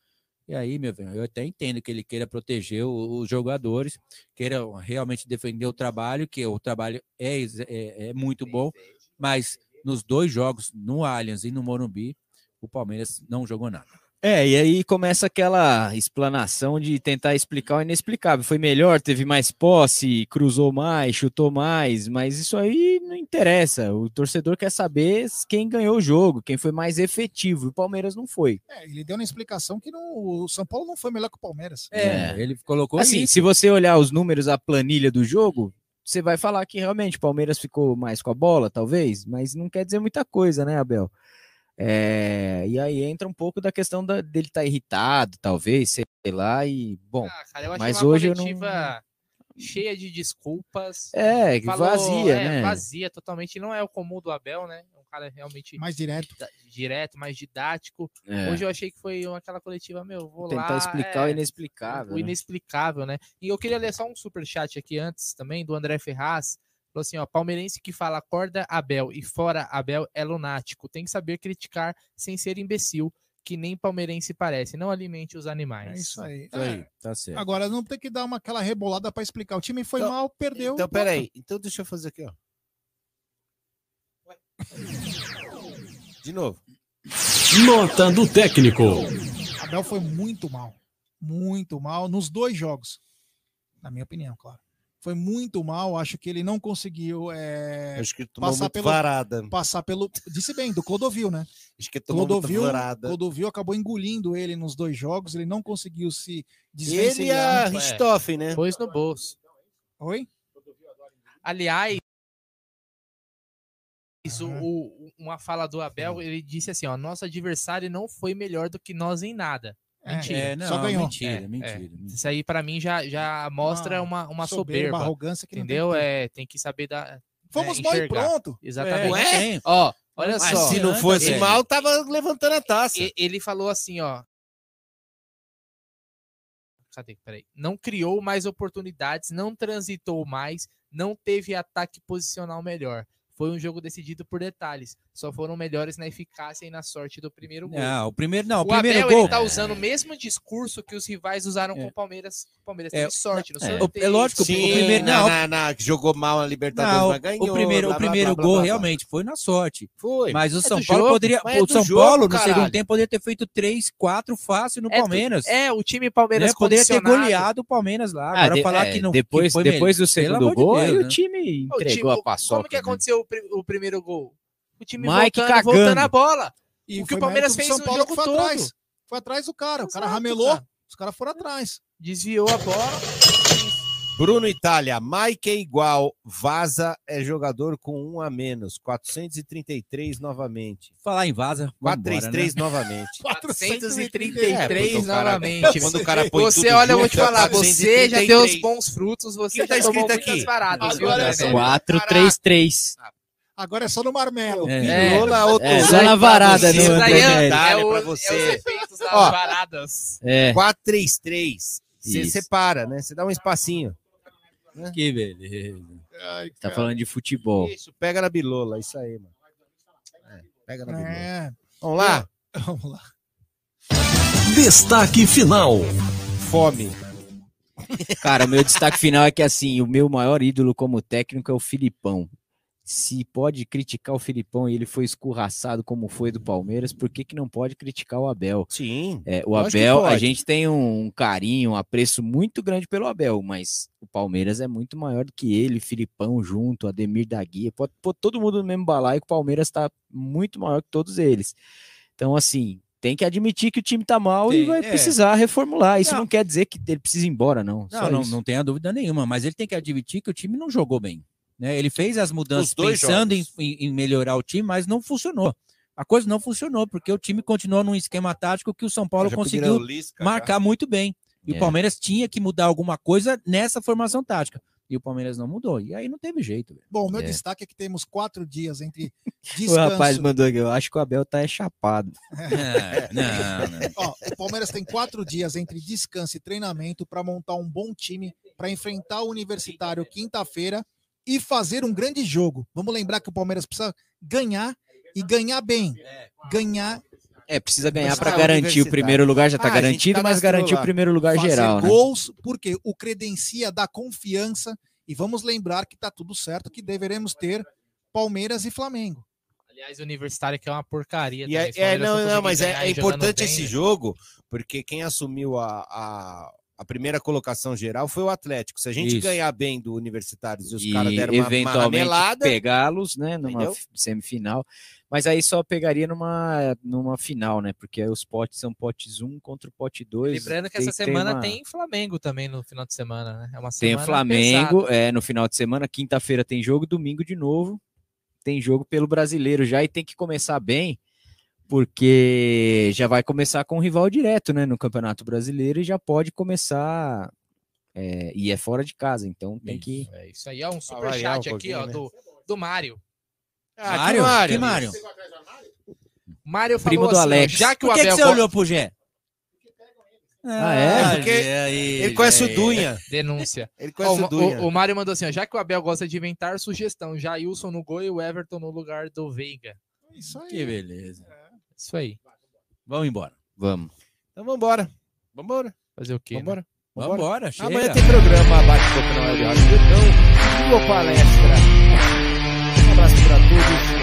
F: E aí, meu velho, eu até entendo que ele queira proteger os jogadores, queira realmente defender o trabalho, que o trabalho é, é, é muito bom, mas nos dois jogos, no Allianz e no Morumbi, o Palmeiras não jogou nada.
A: É, e aí começa aquela explanação de tentar explicar o inexplicável. Foi melhor, teve mais posse, cruzou mais, chutou mais, mas isso aí não interessa. O torcedor quer saber quem ganhou o jogo, quem foi mais efetivo. O Palmeiras não foi.
D: É, ele deu na explicação que não- o São Paulo não foi melhor que o Palmeiras.
A: É.
F: Ele colocou
A: Assim,
F: isso.
A: se você olhar os números, a planilha do jogo, você vai falar que realmente o Palmeiras ficou mais com a bola, talvez, mas não quer dizer muita coisa, né, Abel? É, e aí entra um pouco da questão da- dele estar irritado, talvez, sei lá, e bom.
E: Ah, cara,
A: mas hoje eu não-
E: coletiva cheia de desculpas.
A: É, que vazia,
E: é,
A: né?
E: Vazia, totalmente. Não é o comum do Abel, né? É um cara realmente
D: Mais direto.
E: direto, mais didático.
A: É.
E: Hoje eu achei que foi uma- aquela coletiva, meu, vou
A: Tentar
E: lá,
A: explicar o
E: é,
A: inexplicável.
E: o
A: né?
E: inexplicável, né? E eu queria ler só um super chat aqui antes também do André Ferraz. Falou assim, ó, palmeirense que fala acorda Abel e fora Abel é lunático. Tem que saber criticar sem ser imbecil, que nem palmeirense parece. Não alimente os animais.
D: É isso aí.
F: Isso aí,
D: É,
F: tá certo.
D: Agora não tem que dar uma, aquela rebolada para explicar. O time foi
C: Então-
D: mal, perdeu.
C: Então, peraí. Então, deixa eu fazer aqui, ó. De novo.
B: Nota do técnico.
D: Abel foi muito mal. Muito mal nos dois jogos. Na minha opinião, claro. Foi muito mal. Acho que ele não conseguiu é,
C: Acho que tomou
D: passar pelo-
C: varada.
D: passar pelo. Disse bem, do Clodovil, né?
C: Acho que tomou
D: Clodovil,
C: varada.
D: Clodovil acabou engolindo ele nos dois jogos. Ele não conseguiu se
C: Ele e a
D: desvencilhar.
C: Richthofen, né?
E: Pôs no bolso.
D: Oi?
E: Aliás, o-
D: Aham.
E: o- uma fala do Abel, ele disse assim, ó, nosso adversário não foi melhor do que nós em nada.
D: É,
E: Mentira.
F: É, não,
D: Só ganhou.
F: mentira,
E: É,
F: mentira,
E: é.
F: mentira.
E: Isso aí pra mim já, já mostra uma, uma soberba,
D: arrogância que não tem
E: entendeu? É, tem que saber dar
D: Fomos
E: é,
D: mal e pronto.
E: Exatamente. Ó, olha
C: Mas
E: só.
C: se não fosse mal, tava levantando a taça.
E: Ele falou assim, ó. Cadê? Peraí. Não criou mais oportunidades, não transitou mais, não teve ataque posicional melhor. Foi um jogo decidido por detalhes. Só foram melhores na eficácia e na sorte do primeiro gol.
F: Não, o primeiro não, o,
E: o
F: primeiro
E: Abel
F: gol.
E: ele tá usando o mesmo discurso que os rivais usaram com
F: É.
E: o Palmeiras. O Palmeiras
F: É,
E: teve sorte no
F: é,
E: sorteio.
F: é lógico, o
C: Sim,
F: primeiro-
C: na,
F: não.
C: na- na- jogou mal a Libertadores,
F: Não,
C: mas ganhou.
F: o primeiro,
C: blá,
F: o primeiro
C: blá, blá,
F: gol
C: blá, blá.
F: realmente foi na sorte.
C: Foi.
F: Mas o
E: É
F: São
E: do
F: Paulo
E: jogo,
F: poderia.
C: é
F: O
C: do
F: São
C: jogo,
F: Paulo, no
C: caralho.
F: segundo tempo, poderia ter feito três, quatro fácil no
E: É,
F: Palmeiras.
E: É, o time Palmeiras
F: né? Poderia ter goleado o Palmeiras lá.
A: Ah,
F: Agora
A: de-
F: falar que não.
A: depois,
F: que
A: depois do segundo gol, aí
F: né?
A: o time
E: O
A: entregou a paçoca.
E: Como que
A: né?
E: aconteceu o, pri- o primeiro gol? O time
A: Mike
E: voltando,
A: cagando.
E: voltando a bola.
D: E
E: O que o Palmeiras fez
D: São
E: o
D: Paulo
E: jogo
D: foi
E: todo.
D: atrás. Foi atrás do cara. O cara
E: Exato,
D: ramelou,
E: cara.
D: os caras foram atrás.
E: Desviou a bola.
C: Bruno Itália, Mike é igual, Vaza é jogador com um a menos, 433 novamente.
F: Falar em vaza. vambora,
C: 433
F: né?
C: novamente.
E: 433
C: É, porque o cara-
E: novamente.
C: Quando o cara põe
E: Você,
C: tudo
E: olha, eu vou
C: junto,
E: te falar, você já deu os
C: 433.
E: bons frutos, você
C: que tá
E: já tomou
C: escrito
E: muitas
C: aqui?
E: paradas, viu,
D: Agora
E: André
D: é só-
E: Neves?
A: 4-3-3.
D: Agora é só no Marmelo.
E: É.
C: Pirola, outro
A: É,
C: like
A: só na varada,
E: daí é,
A: Neves.
E: é, o-
C: pra
E: é
C: você.
E: os efeitos das
C: Ó.
E: paradas.
A: É,
C: 433. Você separa, né? Você dá um espacinho.
F: Que beleza.
A: tá falando de futebol.
C: Isso, pega na bilola, isso aí, mano. É, pega na bilola.
D: É.
C: Vamos lá?
D: Vamos lá.
B: Destaque final.
C: Fome.
A: Cara, o meu destaque final é que assim, o meu maior ídolo como técnico é o Filipão. Se pode criticar o Filipão e ele foi escorraçado como foi do Palmeiras, por que, que não pode criticar o Abel?
C: Sim.
A: É, o Abel, a gente tem um carinho, um apreço muito grande pelo Abel, mas o Palmeiras é muito maior do que ele, Filipão junto, Ademir da Guia, pode pôr todo mundo no mesmo balaio que o Palmeiras está muito maior que todos eles. Então, assim, tem que admitir que o time tá mal e
F: Tem,
A: vai
F: é.
A: precisar reformular. Isso
F: Não.
A: não, quer dizer que ele precisa ir embora, não.
F: Não, não, não tenha dúvida nenhuma, mas ele tem que admitir que o time não jogou bem. Né? Ele fez as mudanças pensando em, em- melhorar o time, mas não funcionou. A coisa não funcionou, porque o time continuou num esquema tático que o São Paulo
C: Já
F: conseguiu
C: o Lisca, já.
F: marcar muito bem. E
A: É.
F: o Palmeiras tinha que mudar alguma coisa nessa formação tática. E o Palmeiras não mudou. E aí não teve jeito. velho.
D: Bom, o meu
A: É.
D: destaque é que temos quatro dias entre
A: O
D: descanso.
A: rapaz mandou aqui, eu acho que o Abel tá é chapado.
F: É, não, não.
D: Ó, o Palmeiras tem quatro dias entre descanso e treinamento para montar um bom time para enfrentar o Universitário quinta-feira e fazer um grande jogo. Vamos lembrar que o Palmeiras precisa ganhar e ganhar bem. Ganhar,
A: É, precisa ganhar
C: Mas
A: para
C: tá,
A: garantir o primeiro lugar, já tá
C: Ah,
A: garantido, mas
C: cadastrou
A: garantir o primeiro lugar
D: fazer
A: geral, né?
D: gols, porque o credencia dá confiança. E vamos lembrar que tá tudo certo, que deveremos ter Palmeiras e Flamengo.
E: Aliás, o Universitário que é uma porcaria.
C: E é, é, não, não, mas é, é importante
E: bem,
C: esse
E: né?
C: jogo, porque quem assumiu a, a, a primeira colocação geral foi o Atlético. Se a gente
A: Isso.
C: ganhar bem do Universitários e os caras deram uma, uma
A: eventualmente pegá-los, né, numa
C: Entendeu?
A: semifinal. Mas aí só pegaria numa, numa final, né? Porque aí os potes são potes 1 contra o pote 2.
E: Lembrando que essa semana tem Flamengo também no final de semana, né? É uma
A: Tem
E: semana
A: o Flamengo,
E: pesada.
A: é, no final de semana, quinta-feira tem jogo, domingo de novo. Tem jogo pelo brasileiro já e tem que começar bem, porque já vai começar com um rival direto, né, no Campeonato Brasileiro e já pode começar. é, e é fora de casa, então tem que.
E: É isso aí, ó, um
C: variar
E: superchat
C: um
E: aqui, ó,
C: pouquinho,
E: do, do Mário.
C: Ah,
F: Mário?
C: que Mário?
F: Que Mário?
E: Mário
A: Primo
E: falou
A: do
E: assim,
A: Alex.
E: já que o
F: Por que,
E: Abel
F: que você olhou pro Gé?
A: Ah, é?
C: Porque
F: aí,
C: ele conhece o. Dunha.
E: denúncia.
C: Ele conhece
E: o,
C: o Dunha.
E: o, o Mário mandou assim, ó, já que o Abel gosta de inventar sugestão, Jailson no gol e o Everton no lugar do Veiga.
D: Isso aí.
F: Que beleza.
E: Isso aí.
F: Vamos embora.
A: Vamos.
C: Então vambora. Vambora.
E: Fazer o quê? né?
C: Vambora.
F: Vamos embora. Chega.
C: Amanhã tem programa Bate-Boca na Web Rádio Verdão. Boa palestra. Um abraço para todos.